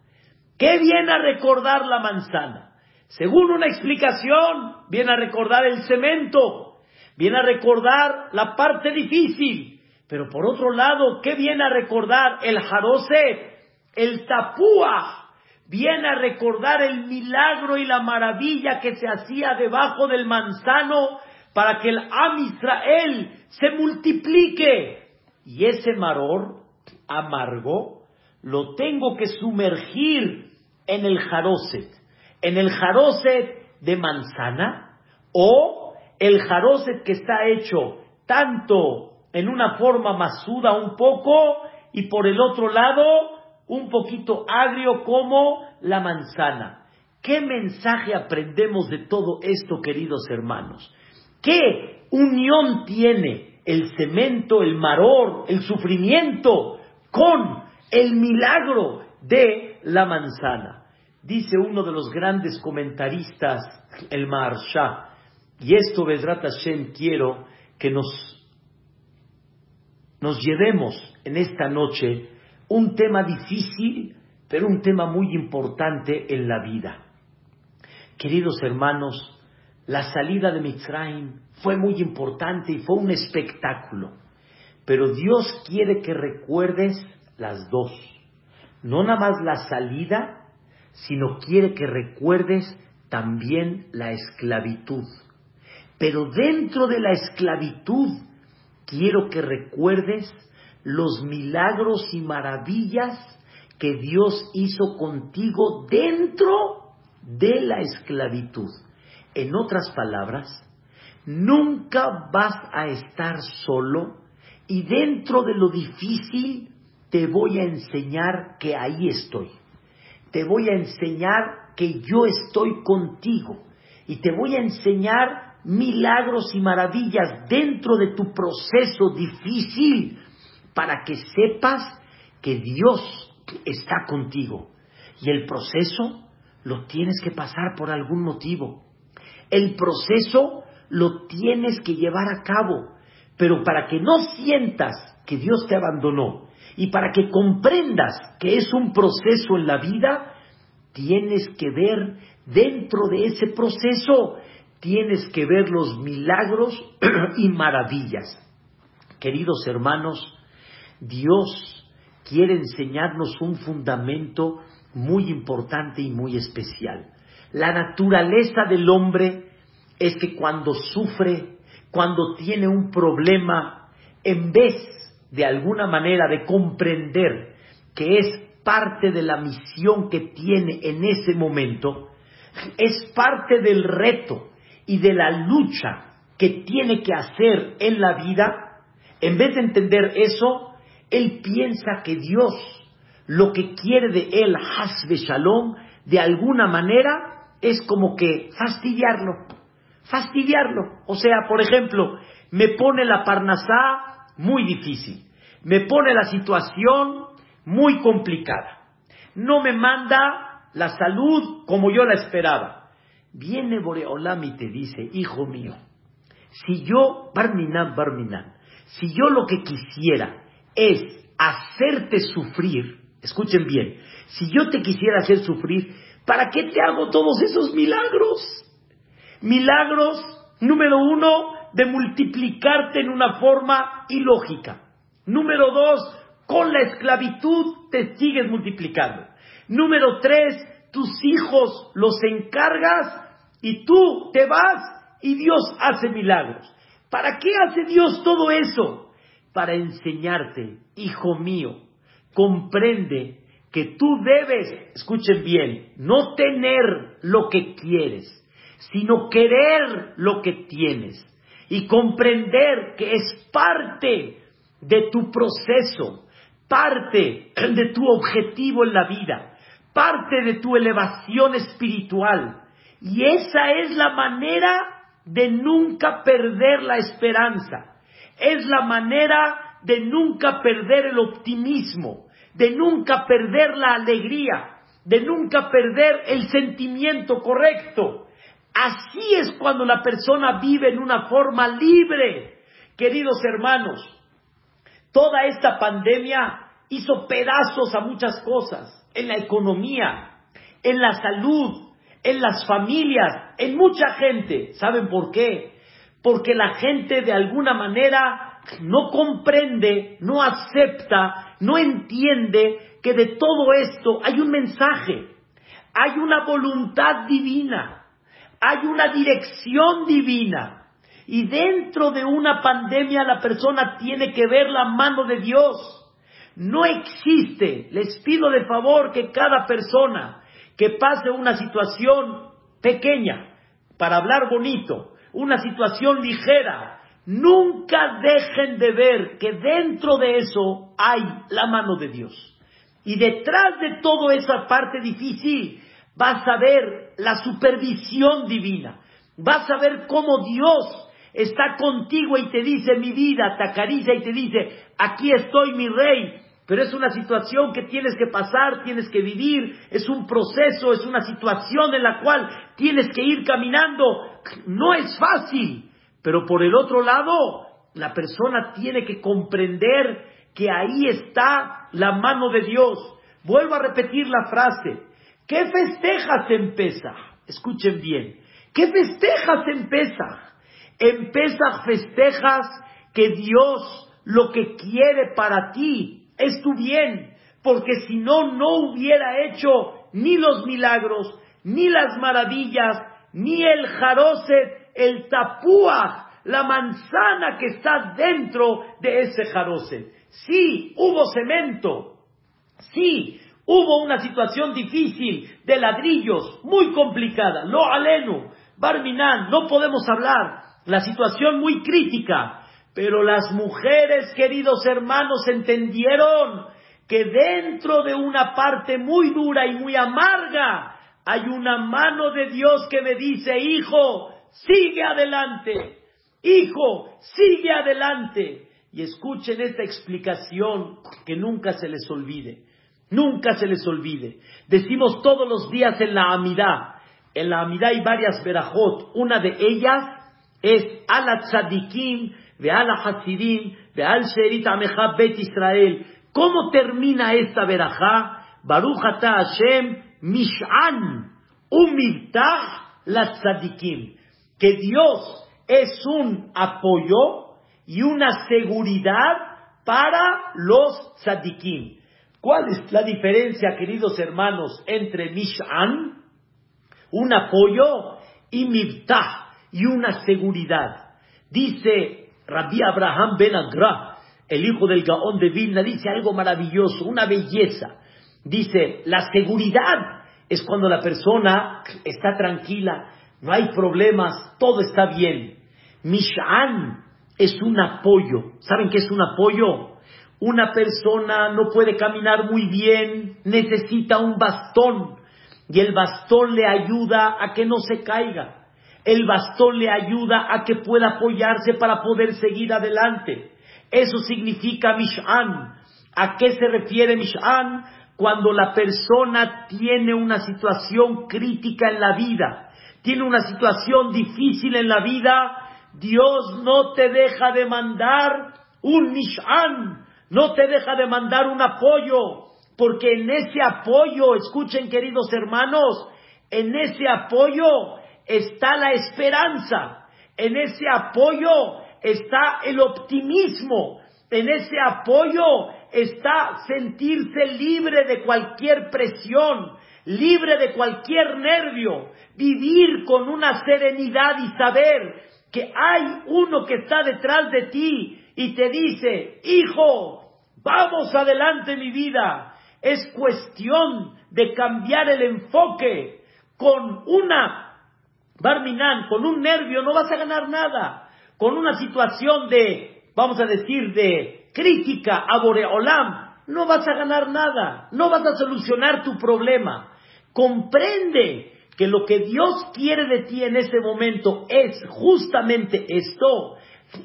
¿Qué viene a recordar la manzana? Según una explicación, viene a recordar el cemento, viene a recordar la parte difícil, pero por otro lado, ¿qué viene a recordar el jarose, el tapúa? viene a recordar el milagro y la maravilla que se hacía debajo del manzano para que el Am Israel se multiplique. Y ese maror amargo lo tengo que sumergir en el jaroset, en el jaroset de manzana o el jaroset que está hecho tanto en una forma masuda un poco y por el otro lado un poquito agrio como la manzana. ¿Qué mensaje aprendemos de todo esto, queridos hermanos? ¿Qué unión tiene el cemento, el maror, el sufrimiento con el milagro de la manzana? Dice uno de los grandes comentaristas, el Maharsha, y esto, Vedrat Hashem, quiero que nos, nos llevemos en esta noche un tema difícil, pero un tema muy importante en la vida. Queridos hermanos, la salida de Mitzrayim fue muy importante y fue un espectáculo, pero Dios quiere que recuerdes las dos, no nada más la salida, sino quiere que recuerdes también la esclavitud. Pero dentro de la esclavitud, quiero que recuerdes los milagros y maravillas que Dios hizo contigo dentro de la esclavitud. En otras palabras, nunca vas a estar solo y dentro de lo difícil te voy a enseñar que ahí estoy. Te voy a enseñar que yo estoy contigo y te voy a enseñar milagros y maravillas dentro de tu proceso difícil para que sepas que Dios está contigo. Y el proceso lo tienes que pasar por algún motivo. El proceso lo tienes que llevar a cabo. Pero para que no sientas que Dios te abandonó y para que comprendas que es un proceso en la vida, tienes que ver dentro de ese proceso, tienes que ver los milagros y maravillas. Queridos hermanos, Dios quiere enseñarnos un fundamento muy importante y muy especial. La naturaleza del hombre es que cuando sufre, cuando tiene un problema, en vez de alguna manera de comprender que es parte de la misión que tiene en ese momento, es parte del reto y de la lucha que tiene que hacer en la vida, en vez de entender eso, él piensa que Dios lo que quiere de él, Hasbe Shalom, de alguna manera es como que fastidiarlo, fastidiarlo. O sea, por ejemplo, me pone la parnasá muy difícil, me pone la situación muy complicada, no me manda la salud como yo la esperaba. Viene Boreolam y te dice, hijo mío, si yo, Barminan, Barminan, si yo lo que quisiera es hacerte sufrir, escuchen bien, si yo te quisiera hacer sufrir, ¿para qué te hago todos esos milagros? Milagros, número uno, de multiplicarte en una forma ilógica. Número dos, con la esclavitud te sigues multiplicando. Número tres, tus hijos los encargas y tú te vas y Dios hace milagros. ¿Para qué hace Dios todo eso? Para enseñarte, hijo mío, comprende que tú debes, escuchen bien, no tener lo que quieres, sino querer lo que tienes y comprender que es parte de tu proceso, parte de tu objetivo en la vida, parte de tu elevación espiritual. Y esa es la manera de nunca perder la esperanza, es la manera de nunca perder el optimismo, de nunca perder la alegría, de nunca perder el sentimiento correcto. Así es cuando la persona vive en una forma libre. Queridos hermanos, toda esta pandemia hizo pedazos a muchas cosas, en la economía, en la salud, en las familias, en mucha gente. ¿Saben por qué? Porque la gente de alguna manera no comprende, no acepta no entiende que de todo esto hay un mensaje, hay una voluntad divina, hay una dirección divina. Y dentro de una pandemia la persona tiene que ver la mano de Dios. No existe, les pido de favor que cada persona que pase una situación pequeña, para hablar bonito, una situación ligera, Nunca dejen de ver que dentro de eso hay la mano de Dios. Y detrás de toda esa parte difícil vas a ver la supervisión divina. Vas a ver cómo Dios está contigo y te dice mi vida, te acaricia y te dice, aquí estoy mi rey. Pero es una situación que tienes que pasar, tienes que vivir, es un proceso, es una situación en la cual tienes que ir caminando. No es fácil, pero por el otro lado, la persona tiene que comprender que ahí está la mano de Dios. Vuelvo a repetir la frase. ¿Qué festejas en? Escuchen bien. ¿Qué festejas en Pesach? En festejas que Dios lo que quiere para ti es tu bien, porque si no, no hubiera hecho ni los milagros, ni las maravillas, ni el jaroset el tapúa, la manzana que está dentro de ese jarose. Sí, hubo cemento. Sí, hubo una situación difícil de ladrillos, muy complicada. Lo alenu, Barminan, no podemos hablar. La situación muy crítica. Pero las mujeres, queridos hermanos, entendieron que dentro de una parte muy dura y muy amarga hay una mano de Dios que me dice, hijo, sigue adelante, hijo, sigue adelante. Y escuchen esta explicación que nunca se les olvide, nunca se les olvide. Decimos todos los días en la Amidad, en la Amidad hay varias verajot, una de ellas es Ala Tzadikim, de Ala Hasidim, de Al Sherit Amecha Bet Israel. ¿Cómo termina esta verajá? Baruch Ata Hashem Mish'an, Umiltah la Tzadikim que Dios es un apoyo y una seguridad para los tzadikim. ¿Cuál es la diferencia, queridos hermanos, entre Mish'an, un apoyo, y Mirtah, y una seguridad? Dice Rabbi Abraham Ben Agra, el hijo del Gaón de Vilna, dice algo maravilloso, una belleza. Dice, la seguridad es cuando la persona está tranquila, no hay problemas, todo está bien. Mish'an es un apoyo. ¿Saben qué es un apoyo? Una persona no puede caminar muy bien, necesita un bastón y el bastón le ayuda a que no se caiga. El bastón le ayuda a que pueda apoyarse para poder seguir adelante. Eso significa Mish'an. ¿A qué se refiere Mish'an? Cuando la persona tiene una situación crítica en la vida, tiene una situación difícil en la vida, Dios no te deja de mandar un Mish'an, no te deja de mandar un apoyo, porque en ese apoyo, escuchen queridos hermanos, en ese apoyo está la esperanza, en ese apoyo está el optimismo, en ese apoyo está sentirse libre de cualquier presión, libre de cualquier nervio, vivir con una serenidad y saber que hay uno que está detrás de ti y te dice, hijo, vamos adelante mi vida. Es cuestión de cambiar el enfoque con una Barminan, con un nervio no vas a ganar nada. Con una situación de, vamos a decir, de crítica a Boreolam, no vas a ganar nada. No vas a solucionar tu problema. Comprende que lo que Dios quiere de ti en ese momento es justamente esto.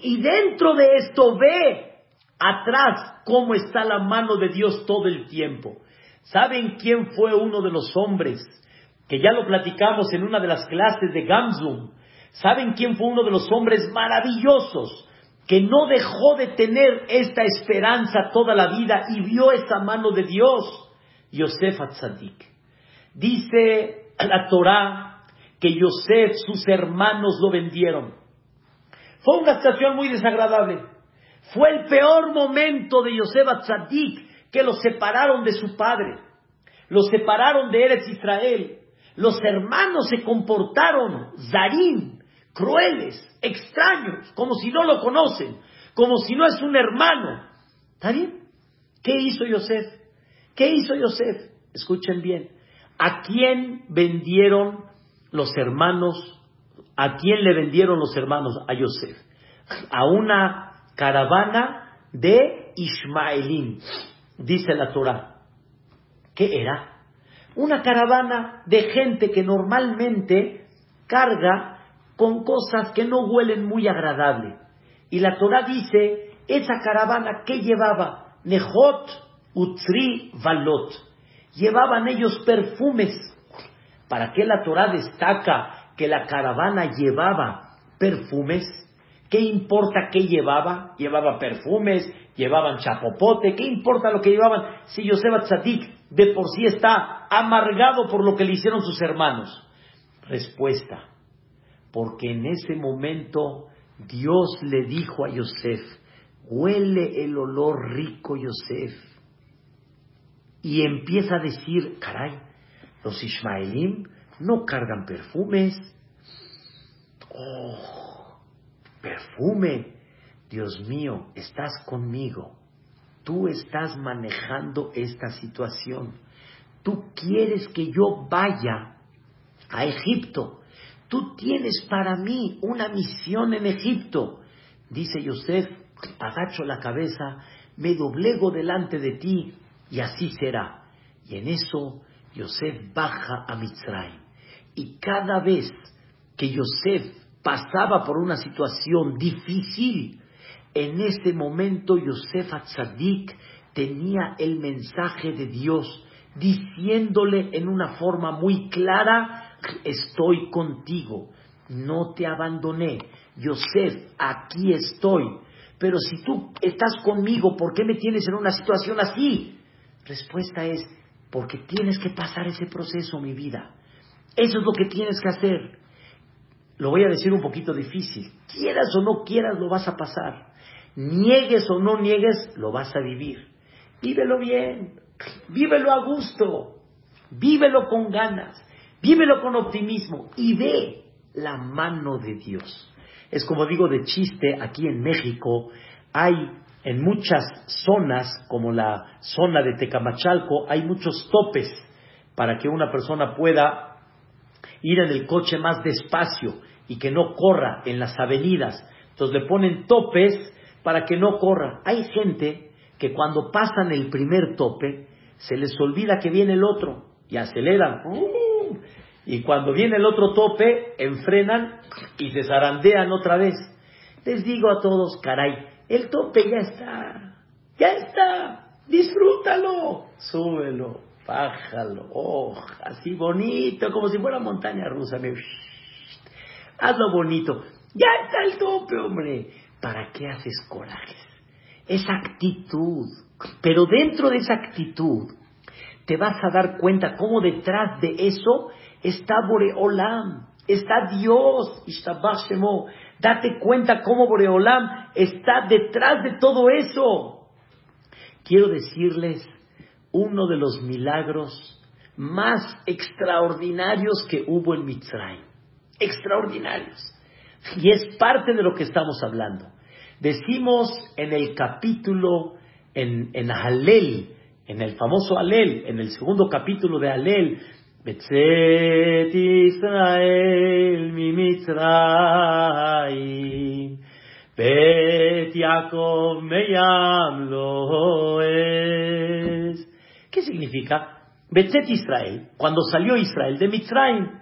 Y dentro de esto ve atrás cómo está la mano de Dios todo el tiempo. ¿Saben quién fue uno de los hombres que ya lo platicamos en una de las clases de Gamzum? ¿Saben quién fue uno de los hombres maravillosos que no dejó de tener esta esperanza toda la vida y vio esa mano de Dios? Yosef Atzadik. Dice la Torah que Yosef, sus hermanos lo vendieron. Fue una situación muy desagradable. Fue el peor momento de Yosef Atzadik que lo separaron de su padre. Lo separaron de Eretz Israel. Los hermanos se comportaron zarim, crueles, extraños, como si no lo conocen, como si no es un hermano. ¿Está bien? ¿Qué hizo Yosef? ¿Qué hizo Yosef? Escuchen bien. ¿A quién vendieron los hermanos? ¿A quién le vendieron los hermanos a Yosef? A una caravana de Ismaelín, dice la Torah. ¿Qué era? Una caravana de gente que normalmente carga con cosas que no huelen muy agradable. Y la Torah dice, esa caravana que llevaba Nehot, Utsri, Valot llevaban ellos perfumes. ¿Para qué la Torah destaca que la caravana llevaba perfumes? ¿Qué importa qué llevaba? Llevaba perfumes, llevaban chapopote, ¿qué importa lo que llevaban? Si Yosef Tzadik de por sí está amargado por lo que le hicieron sus hermanos. Respuesta, porque en ese momento Dios le dijo a Yosef, huele el olor rico Yosef, y empieza a decir, caray, los Ismaelim no cargan perfumes. Oh, perfume. Dios mío, estás conmigo. Tú estás manejando esta situación. Tú quieres que yo vaya a Egipto. Tú tienes para mí una misión en Egipto. Dice Yosef, agacho la cabeza, me doblego delante de ti y así será. Y en eso Yosef baja a Mitzray. Y cada vez que Yosef pasaba por una situación difícil, en ese momento Yosef Atzadik tenía el mensaje de Dios diciéndole en una forma muy clara, estoy contigo, no te abandoné, Yosef, aquí estoy. Pero si tú estás conmigo, ¿por qué me tienes en una situación así? Respuesta es, porque tienes que pasar ese proceso, mi vida. Eso es lo que tienes que hacer. Lo voy a decir un poquito difícil. Quieras o no quieras, lo vas a pasar. Niegues o no niegues, lo vas a vivir. Vívelo bien, vívelo a gusto, vívelo con ganas, vívelo con optimismo y ve la mano de Dios. Es como digo de chiste, aquí en México hay en muchas zonas, como la zona de Tecamachalco, hay muchos topes para que una persona pueda ir en el coche más despacio y que no corra en las avenidas. Entonces le ponen topes para que no corra. Hay gente que cuando pasan el primer tope se les olvida que viene el otro y aceleran. Y cuando viene el otro tope, enfrenan y se zarandean otra vez. Les digo a todos, caray, el tope ya está, ya está, disfrútalo, súbelo, bájalo, oh, así bonito, como si fuera montaña rusa. hazlo bonito, ya está el tope, hombre. ¿Para qué haces corajes? Esa actitud, pero dentro de esa actitud te vas a dar cuenta cómo detrás de eso está Boreolam, está Dios. Date cuenta cómo Boreolam está detrás de todo eso. Quiero decirles uno de los milagros más extraordinarios que hubo en Mitzrayim. Extraordinarios. Y es parte de lo que estamos hablando. Decimos en el capítulo, en, en Halel, en el famoso Alel, en el segundo capítulo de Alel, Israel mi Mitzrayim, Bet Yaakov meyam loes. ¿Qué significa? Betzet Israel, cuando salió Israel de Mitzrayim,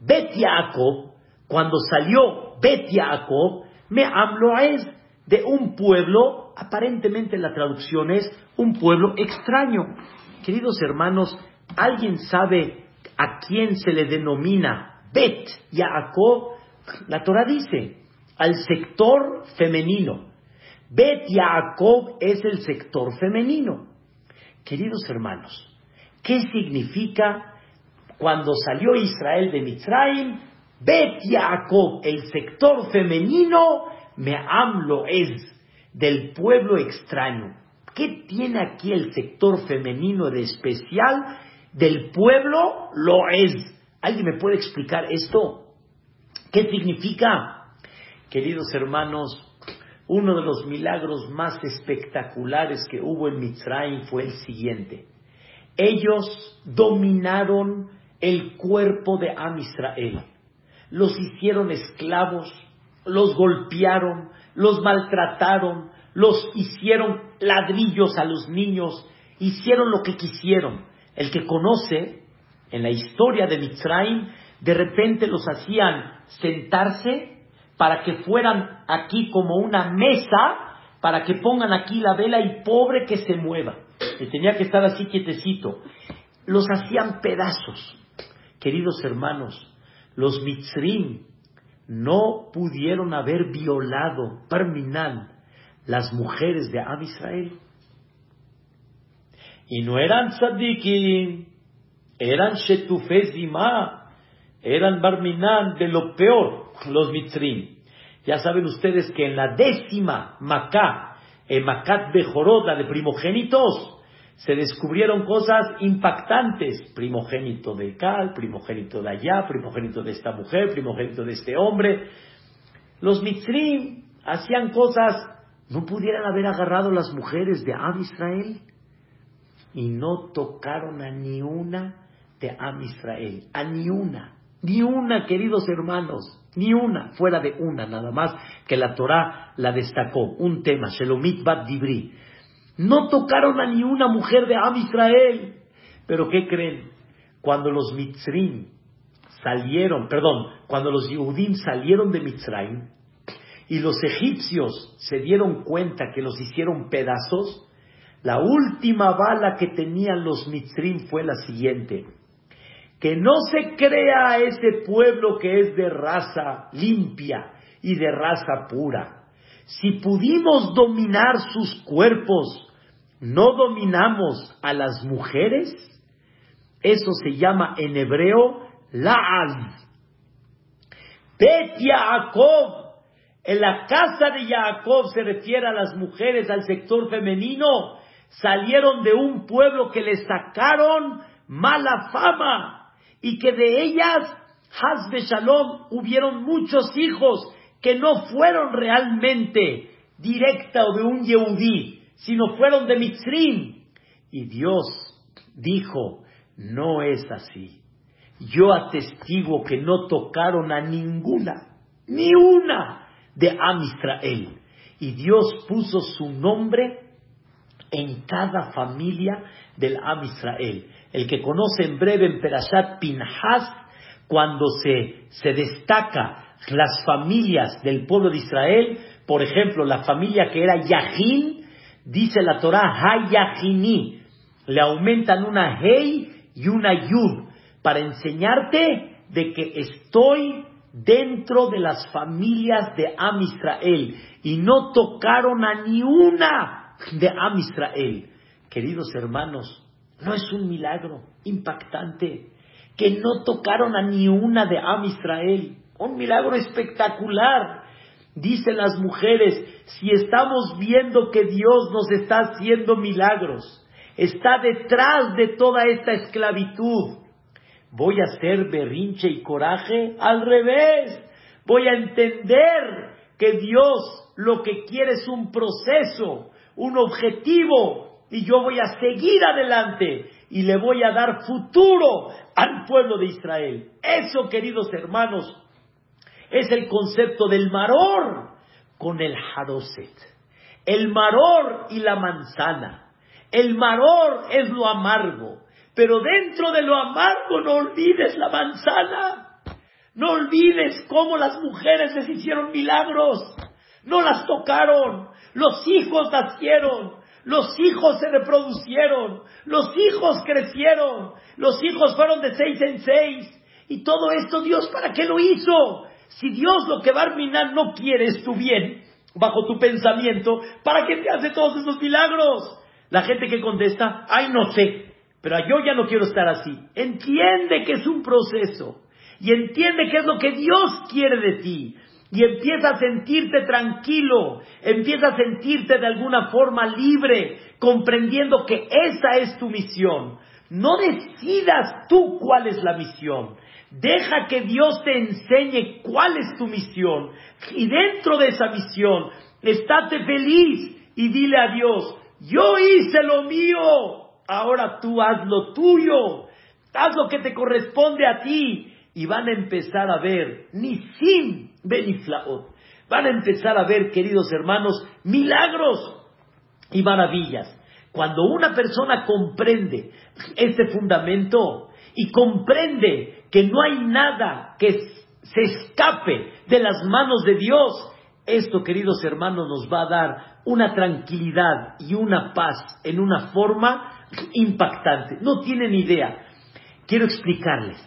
Bet Yaakov, cuando salió Bet Yaakov, me'am loes, de un pueblo, aparentemente la traducción es un pueblo extraño. Queridos hermanos, ¿alguien sabe a quién se le denomina Bet Yaakov? La Torah dice, al sector femenino. Bet Yaakov es el sector femenino. Queridos hermanos, ¿qué significa cuando salió Israel de Mitzrayim? Bet Yaakov, el sector femenino, me amlo es del pueblo extraño. ¿Qué tiene aquí el sector femenino de especial? Del pueblo lo es. ¿Alguien me puede explicar esto? ¿Qué significa? Queridos hermanos, uno de los milagros más espectaculares que hubo en Mitzrayim fue el siguiente. Ellos dominaron el cuerpo de Am Israel. Los hicieron esclavos, los golpearon, los maltrataron, los hicieron ladrillos a los niños, hicieron lo que quisieron. El que conoce en la historia de Mitzrayim, de repente los hacían sentarse para que fueran aquí como una mesa, para que pongan aquí la vela y pobre que se mueva. Y tenía que estar así quietecito. Los hacían pedazos. Queridos hermanos, los Mitzrim no pudieron haber violado, Parminan, las mujeres de Am Israel. Y no eran tzadikim, eran shetufezima, eran barminan de lo peor, los mitrim. Ya saben ustedes que en la décima Macá, en Macat Bejoroda de primogénitos, se descubrieron cosas impactantes. Primogénito de Cal, primogénito de allá, primogénito de esta mujer, primogénito de este hombre. Los mitrim hacían cosas ¿No pudieran haber agarrado las mujeres de Am Israel? Y no tocaron a ni una de Am Israel, a ni una, ni una, queridos hermanos, ni una, fuera de una nada más, que la Torah la destacó, un tema, Shelomit Bat Dibri. No tocaron a ni una mujer de Am Israel. Pero ¿qué creen? Cuando los Mitzrim salieron, perdón, cuando los Yehudim salieron de Mitzrayim, y los egipcios se dieron cuenta que los hicieron pedazos, la última bala que tenían los mitzrim fue la siguiente. Que no se crea a ese pueblo que es de raza limpia y de raza pura. Si pudimos dominar sus cuerpos, ¿no dominamos a las mujeres? Eso se llama en hebreo La'al. Bet Yaakov en la casa de Jacob se refiere a las mujeres, al sector femenino. Salieron de un pueblo que les sacaron mala fama y que de ellas, Hazbe Shalom, hubieron muchos hijos que no fueron realmente directa o de un Yehudí, sino fueron de Mitzrim. Y Dios dijo, No es así. Yo atestiguo que no tocaron a ninguna, ni una de Am Israel. Y Dios puso su nombre en cada familia del Am Israel. El que conoce en breve en Perashat Pinhas, cuando se, se destaca las familias del pueblo de Israel, por ejemplo, la familia que era Yahin, dice la Torah Hayahini, le aumentan una Hei y una Yud para enseñarte de que estoy dentro de las familias de Am Israel y no tocaron a ni una de Am Israel. Queridos hermanos, no es un milagro impactante que no tocaron a ni una de Am Israel. Un milagro espectacular. Dicen las mujeres, si estamos viendo que Dios nos está haciendo milagros, está detrás de toda esta esclavitud, voy a hacer berrinche y coraje al revés. Voy a entender que Dios lo que quiere es un proceso, un objetivo, y yo voy a seguir adelante y le voy a dar futuro al pueblo de Israel. Eso, queridos hermanos, es el concepto del maror con el hadoset. El maror y la manzana. El maror es lo amargo, pero dentro de lo amargo no olvides la manzana. No olvides cómo las mujeres les hicieron milagros. No las tocaron. Los hijos nacieron. Los hijos se reproducieron. Los hijos crecieron. Los hijos fueron de seis en seis. Y todo esto Dios para qué lo hizo? Si Dios lo que va a arminar no quiere es tu bien, bajo tu pensamiento, ¿para qué te hace todos esos milagros? La gente que contesta, ay, no sé, pero yo ya no quiero estar así. Entiende que es un proceso y entiende qué es lo que Dios quiere de ti. Y empieza a sentirte tranquilo, empieza a sentirte de alguna forma libre, comprendiendo que esa es tu misión. No decidas tú cuál es la misión. Deja que Dios te enseñe cuál es tu misión. Y dentro de esa misión, estate feliz y dile a Dios, yo hice lo mío, ahora tú haz lo tuyo. Haz lo que te corresponde a ti. Y van a empezar a ver, ni sin beniflaot, van a empezar a ver, queridos hermanos, milagros y maravillas. Cuando una persona comprende este fundamento y comprende que no hay nada que se escape de las manos de Dios, esto, queridos hermanos, nos va a dar una tranquilidad y una paz en una forma impactante. No tienen idea. Quiero explicarles.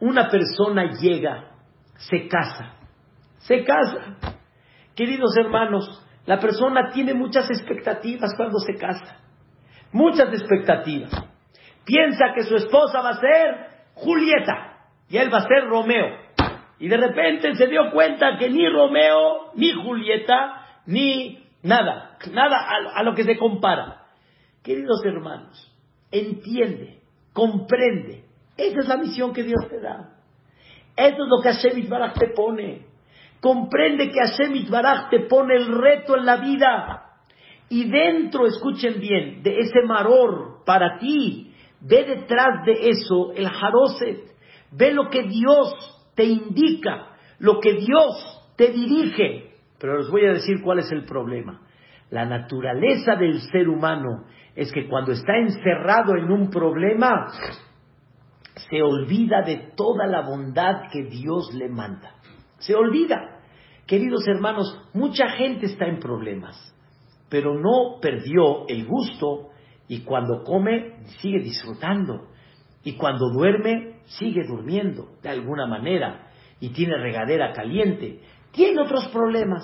Una persona llega, se casa, se casa. Queridos hermanos, la persona tiene muchas expectativas cuando se casa. Muchas expectativas. Piensa que su esposa va a ser Julieta y él va a ser Romeo. Y de repente se dio cuenta que ni Romeo, ni Julieta, ni nada, nada a, lo que se compara. Queridos hermanos, entiende, comprende. Esa es la misión que Dios te da. Eso es lo que Hashem Baraj te pone. Comprende que Hashem Baraj te pone el reto en la vida. Y dentro, escuchen bien, de ese maror para ti, ve detrás de eso el jaroset Ve lo que Dios te indica, lo que Dios te dirige. Pero les voy a decir cuál es el problema. La naturaleza del ser humano es que cuando está encerrado en un problema, se olvida de toda la bondad que Dios le manda. Se olvida. Queridos hermanos, mucha gente está en problemas, pero no perdió el gusto y cuando come sigue disfrutando. Y cuando duerme, sigue durmiendo de alguna manera y tiene regadera caliente. Tiene otros problemas,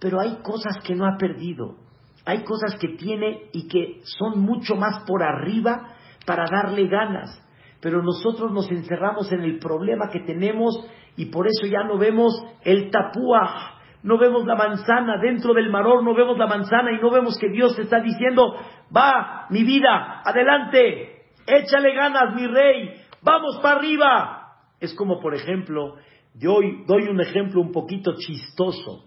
pero hay cosas que no ha perdido. Hay cosas que tiene y que son mucho más por arriba para darle ganas. Pero nosotros nos encerramos en el problema que tenemos y por eso ya no vemos el tapúa, no vemos la manzana, dentro del maror no vemos la manzana y no vemos que Dios está diciendo, va, mi vida, adelante, échale ganas, mi rey, vamos para arriba. Es como, por ejemplo, doy, doy un ejemplo un poquito chistoso,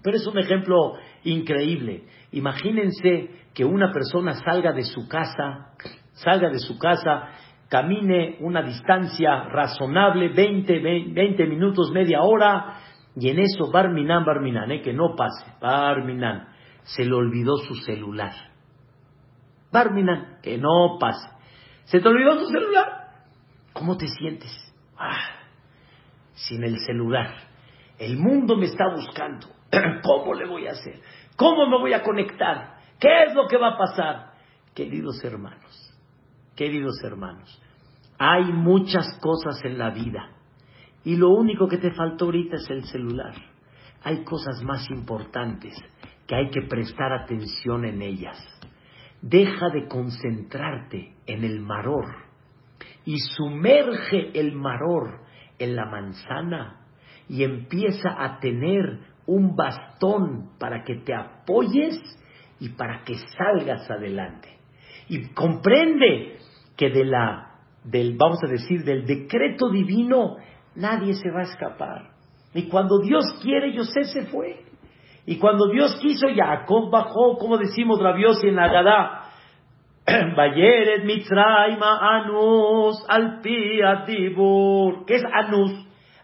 pero es un ejemplo increíble. Imagínense que una persona salga de su casa, salga de su casa camine una distancia razonable, 20, 20 minutos, media hora, y en eso Barminan, Barminan, eh, que no pase, Barminan, se le olvidó su celular. Barminan, que no pase. ¿Se te olvidó tu celular? ¿Cómo te sientes? Ah, sin el celular. El mundo me está buscando. ¿Cómo le voy a hacer? ¿Cómo me voy a conectar? ¿Qué es lo que va a pasar? Queridos hermanos, queridos hermanos, hay muchas cosas en la vida y lo único que te faltó ahorita es el celular. Hay cosas más importantes que hay que prestar atención en ellas. Deja de concentrarte en el maror y sumerge el maror en la manzana y empieza a tener un bastón para que te apoyes y para que salgas adelante. Y comprende que de la, del, vamos a decir, del decreto divino, nadie se va a escapar. Y cuando Dios quiere, José se fue. Y cuando Dios quiso, Jacob bajó, como decimos Rabiosi en Agadá, Bayeret Mitzrayma Anus al Tibur. ¿Qué es Anus?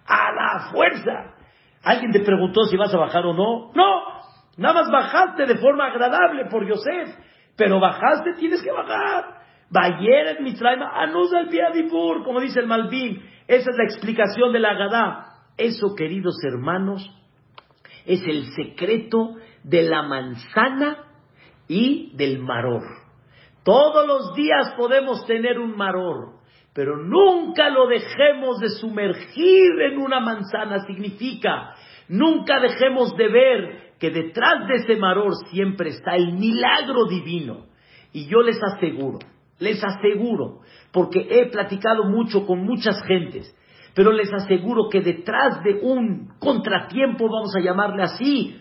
A la fuerza. ¿Alguien te preguntó si vas a bajar o no? No, nada más bajaste de forma agradable por Yosef, pero bajaste, tienes que bajar. Bayeret Mitzrayma Anus al Tibur, como dice el Malvin. Esa es la explicación de la Agadá. Eso, queridos hermanos, es el secreto de la manzana y del maror. Todos los días podemos tener un maror, pero nunca lo dejemos de sumergir en una manzana. Significa, nunca dejemos de ver que detrás de ese maror siempre está el milagro divino. Y yo les aseguro, les aseguro, porque he platicado mucho con muchas gentes, pero les aseguro que detrás de un contratiempo, vamos a llamarle así,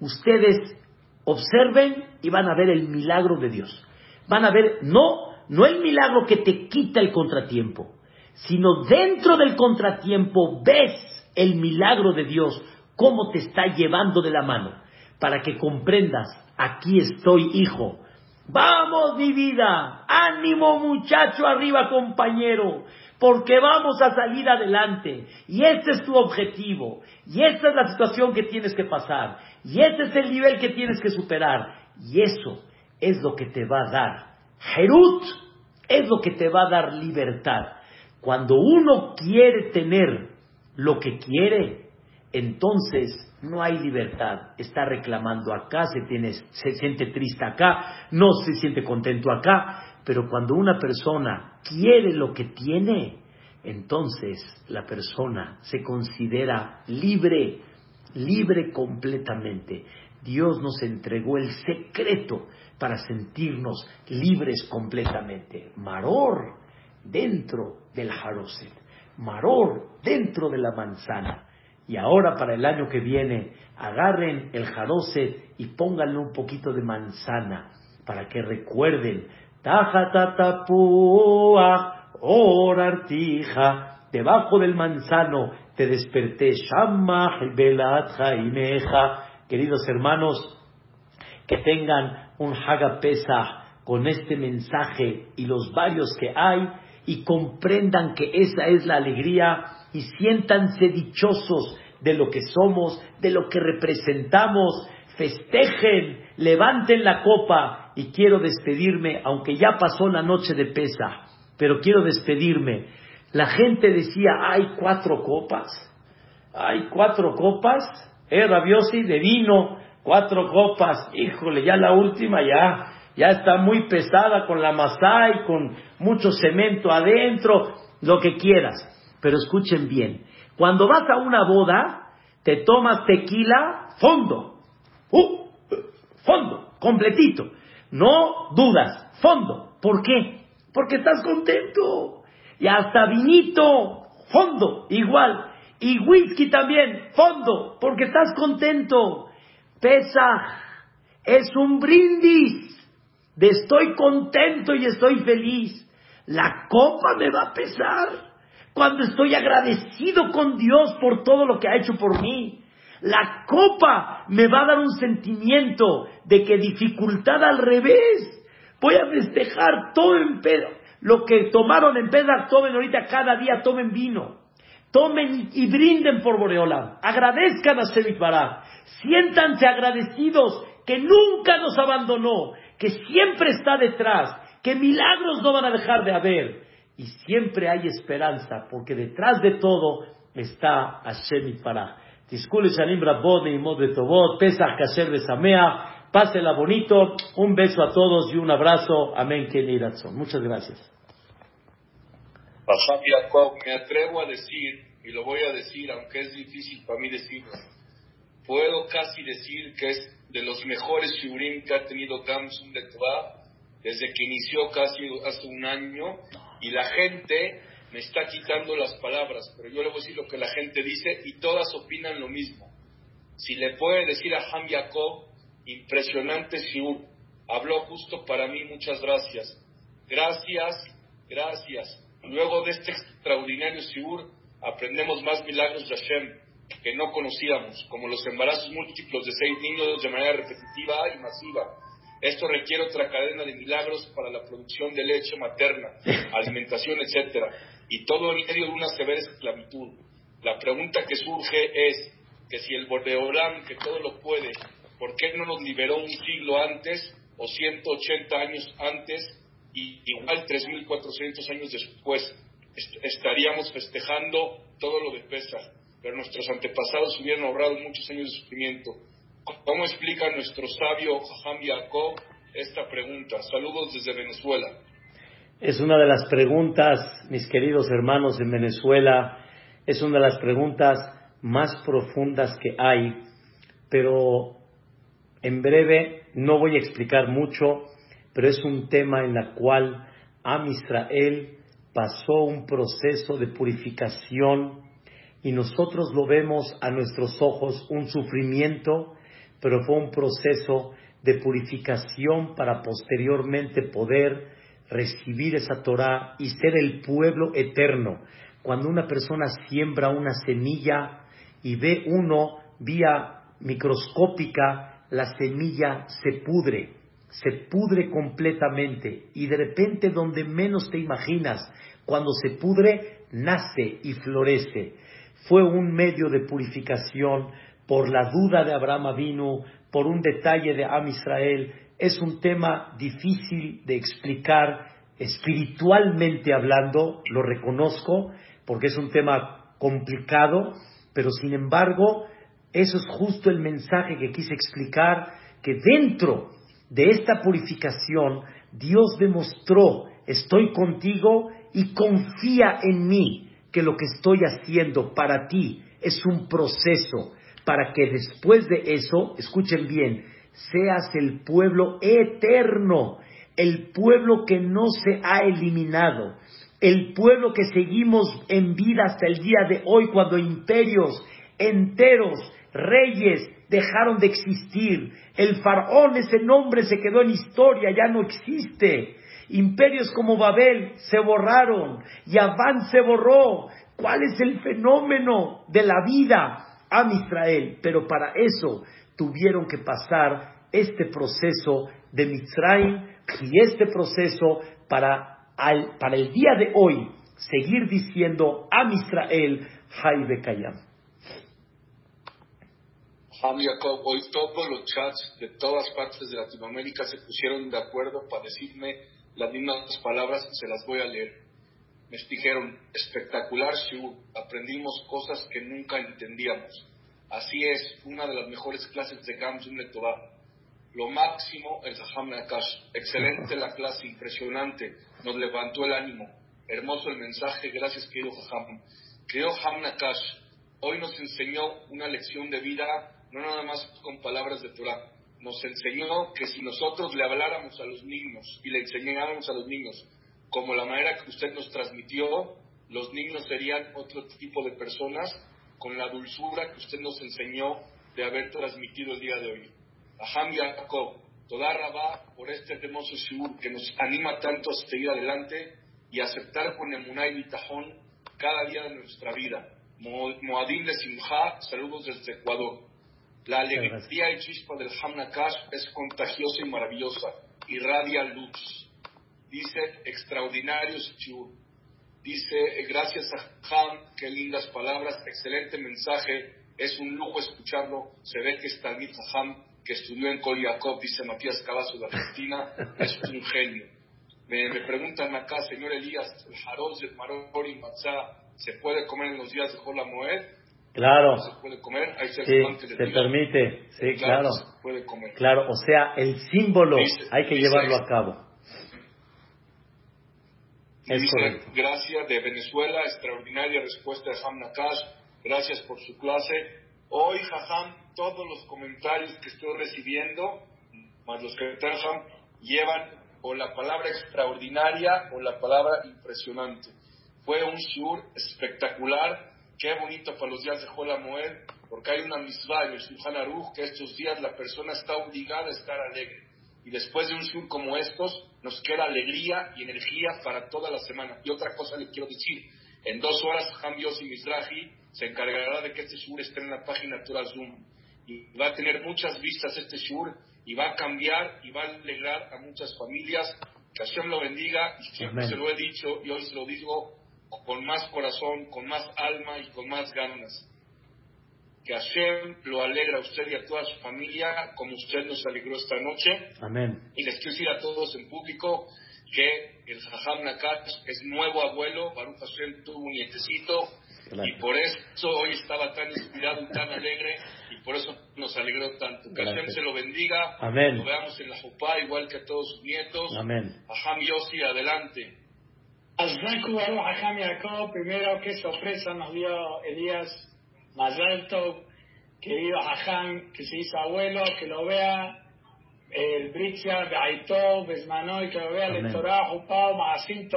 ustedes observen y van a ver el milagro de Dios van a ver, no, no el milagro que te quita el contratiempo, sino dentro del contratiempo ves el milagro de Dios, cómo te está llevando de la mano, para que comprendas, aquí estoy, hijo. Vamos, mi vida, ánimo muchacho arriba, compañero, porque vamos a salir adelante. Y este es tu objetivo, y esta es la situación que tienes que pasar, y este es el nivel que tienes que superar. Y eso es lo que te va a dar. Jerut es lo que te va a dar libertad. Cuando uno quiere tener lo que quiere, entonces no hay libertad. Está reclamando acá, se, tiene, se siente triste acá, no se siente contento acá. Pero cuando una persona quiere lo que tiene, entonces la persona se considera libre, libre completamente. Dios nos entregó el secreto para sentirnos libres completamente. Maror dentro del jaroset, maror dentro de la manzana. Y ahora para el año que viene, agarren el jaroset y pónganle un poquito de manzana para que recuerden, tajatatapua, orartija, debajo del manzano te desperté, shamma belat jaimeja. Queridos hermanos, que tengan un Hagapesa con este mensaje y los varios que hay y comprendan que esa es la alegría y siéntanse dichosos de lo que somos, de lo que representamos, festejen, levanten la copa y quiero despedirme, aunque ya pasó la noche de pesa, pero quiero despedirme. La gente decía, hay cuatro copas, hay cuatro copas, eh, rabiosi de vino, cuatro copas, híjole, ya la última ya, ya está muy pesada con la y con mucho cemento adentro, lo que quieras. Pero escuchen bien, cuando vas a una boda, te tomas tequila fondo, uh, fondo, completito, no dudas, fondo. ¿Por qué? Porque estás contento. Y hasta vinito, fondo, igual. Y whisky también, fondo, porque estás contento. Pesaj es un brindis de estoy contento y estoy feliz. La copa me va a pesar cuando estoy agradecido con Dios por todo lo que ha hecho por mí. La copa me va a dar un sentimiento de que dificultad al revés. Voy a festejar todo en pedo. lo que tomaron en Pesach, tomen ahorita cada día, tomen vino. Tomen y brinden por Boreolam. Agradezcan a Shemit Barak. Siéntanse agradecidos que nunca nos abandonó, que siempre está detrás, que milagros no van a dejar de haber. Y siempre hay esperanza, porque detrás de todo está Hashem Itbaraj. Tiskule Shanim Rabot y de Tobot, Pesach Kasher Besamea. Pásela bonito. Un beso a todos y un abrazo. Amén. Muchas gracias. me atrevo a decir, y lo voy a decir, aunque es difícil para mí decirlo, puedo casi decir que es de los mejores shurim que ha tenido Gamsun de desde que inició casi hace un año, y la gente me está quitando las palabras, pero yo le voy a decir lo que la gente dice y todas opinan lo mismo. Si le puede decir a Ham Yaakov, impresionante Shiur, habló justo para mí, muchas gracias. Gracias, gracias. Luego de este extraordinario Shiur, aprendemos más milagros de Hashem que no conocíamos, como los embarazos múltiplos de seis niños de manera repetitiva y masiva. Esto requiere otra cadena de milagros para la producción de leche materna, alimentación, etcétera, y todo en medio de una severa esclavitud. La pregunta que surge es que si el Bordeolán, que todo lo puede, ¿por qué no nos liberó un siglo antes o 180 años antes y igual 3.400 años después? estaríamos festejando todo lo de Pesach pero nuestros antepasados hubieran ahorrado muchos años de sufrimiento. ¿Cómo explica nuestro sabio Jajam Yaakov esta pregunta? Saludos desde Venezuela. Es una de las preguntas, mis queridos hermanos en Venezuela, es una de las preguntas más profundas que hay, pero en breve no voy a explicar mucho, pero es un tema en el cual Am Israel pasó un proceso de purificación y nosotros lo vemos a nuestros ojos un sufrimiento, pero fue un proceso de purificación para posteriormente poder recibir esa Torah y ser el pueblo eterno. Cuando una persona siembra una semilla y ve uno vía microscópica, la semilla se pudre, se pudre completamente y de repente donde menos te imaginas, cuando se pudre, nace y florece fue un medio de purificación por la duda de Abraham Avinu, por un detalle de Am Israel. Es un tema difícil de explicar espiritualmente hablando, lo reconozco, porque es un tema complicado, pero sin embargo, eso es justo el mensaje que quise explicar, que dentro de esta purificación Dios demostró, estoy contigo y confía en mí que lo que estoy haciendo para ti es un proceso para que después de eso, escuchen bien, seas el pueblo eterno, el pueblo que no se ha eliminado, el pueblo que seguimos en vida hasta el día de hoy cuando imperios enteros, reyes, dejaron de existir. El faraón, ese nombre se quedó en historia, ya no existe. Imperios como Babel se borraron, Yaván se borró. ¿Cuál es el fenómeno de la vida a Israel? Pero para eso tuvieron que pasar este proceso de Mitzrayim y este proceso para, para el día de hoy seguir diciendo a Israel, Jaibe Kayam. hoy todos los chats de todas partes de Latinoamérica se pusieron de acuerdo para decirme las mismas palabras, se las voy a leer. Me dijeron, espectacular Shu, aprendimos cosas que nunca entendíamos. Así es, una de las mejores clases de Gamsun Letová. Lo máximo el Zaham Nakash. Excelente la clase, impresionante. Nos levantó el ánimo. Hermoso el mensaje, gracias querido Jajam. Querido Ham Nakash, hoy nos enseñó una lección de vida, no nada más con palabras de Torah nos enseñó que si nosotros le habláramos a los niños y le enseñáramos a los niños como la manera que usted nos transmitió, los niños serían otro tipo de personas con la dulzura que usted nos enseñó de haber transmitido el día de hoy. Aham Yaakov, toda Rabá por este hermoso shiur que nos anima tanto a seguir adelante y aceptar con emuná y tajón cada día de nuestra vida. Moadim de Simha, saludos desde Ecuador. La alegría y chispa del Hamnakash es contagiosa y maravillosa, irradia luz. Dice, extraordinario shiur. Dice, gracias a Ham, qué lindas palabras, excelente mensaje, es un lujo escucharlo. Se ve que está Talmid Ham, que estudió en Kol dice Matías Cavazo de Argentina, es un genio. Me, preguntan acá, señor Elías, el Harold de Marori Matzah, ¿se puede comer en los días de Jola Moed? Claro. Se puede comer, sí, se permite, sí, claro. Se puede comer. Claro, o sea, el símbolo hay que llevarlo a cabo. Es dice, gracias de Venezuela, extraordinaria respuesta de Ham Nakash, gracias por su clase. Hoy, Jajam, todos los comentarios que estoy recibiendo, más los que Ham, llevan o la palabra extraordinaria o la palabra impresionante. Fue un sur espectacular, qué bonito para los días de Jola Moed, porque hay una misma en el Shulchan Aruch que estos días la persona está obligada a estar alegre. Y después de un sur como estos, nos queda alegría y energía para toda la semana. Y otra cosa le quiero decir, en dos horas Ham Yossi Mizrahi se encargará de que este sur esté en la página Torah Zoom. Y va a tener muchas vistas este sur y va a cambiar y va a alegrar a muchas familias. Que Hashem lo bendiga y siempre se lo he dicho y hoy se lo digo con más corazón, con más alma y con más ganas que Hashem lo alegra a usted y a toda su familia como usted nos alegró esta noche. Amén. Y les quiero decir a todos en público que el Jajam Nakat es nuevo abuelo, Baruch Hashem tuvo un nietecito y por eso hoy estaba tan inspirado y tan alegre y por eso nos alegró tanto. Que Hashem se lo bendiga, Amén. lo veamos en la Jupá igual que a todos sus nietos. Amén. Jajam Yossi, adelante. Baruch primero qué sorpresa nos dio Elías Mazal Tov, querido Hajam, que se hizo abuelo, que lo vea el Britzia de Aitó, Besmanoy, que lo vea el Torah, Jupao, Maasim.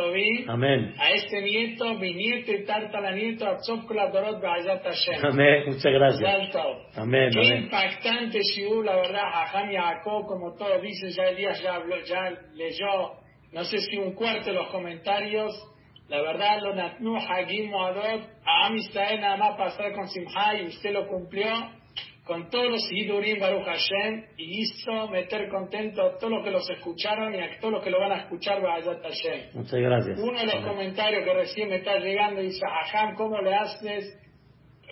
Amén. A este nieto, mi nieto y tartala nieto, a Tzopkula Dorot Be'ayat Hashem. Amén, muchas gracias. Amén, Qué amén. impactante Shiur, la verdad, Hajam Yaakov, como todos dicen, ya Elías ya, habló, ya leyó, no sé si un cuarto de los comentarios la verdad, lo natnu hagim muadot, a Amistael nada más pasar con Simha y usted lo cumplió con todos los Hidurim Baruch Hashem y hizo meter contento a todos los que los escucharon y a todos los que lo van a escuchar Bayat Hashem. Muchas gracias. Uno de los comentarios que recién me está llegando dice, Hashem, ¿cómo le haces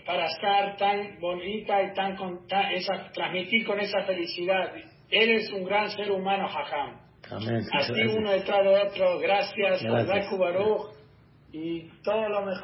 para estar tan bonita y tan, con, esa, transmitir con esa felicidad? Eres un gran ser humano, Jajam. Amén. Así uno detrás de otro. Gracias, Gracias. Y todo lo mejor.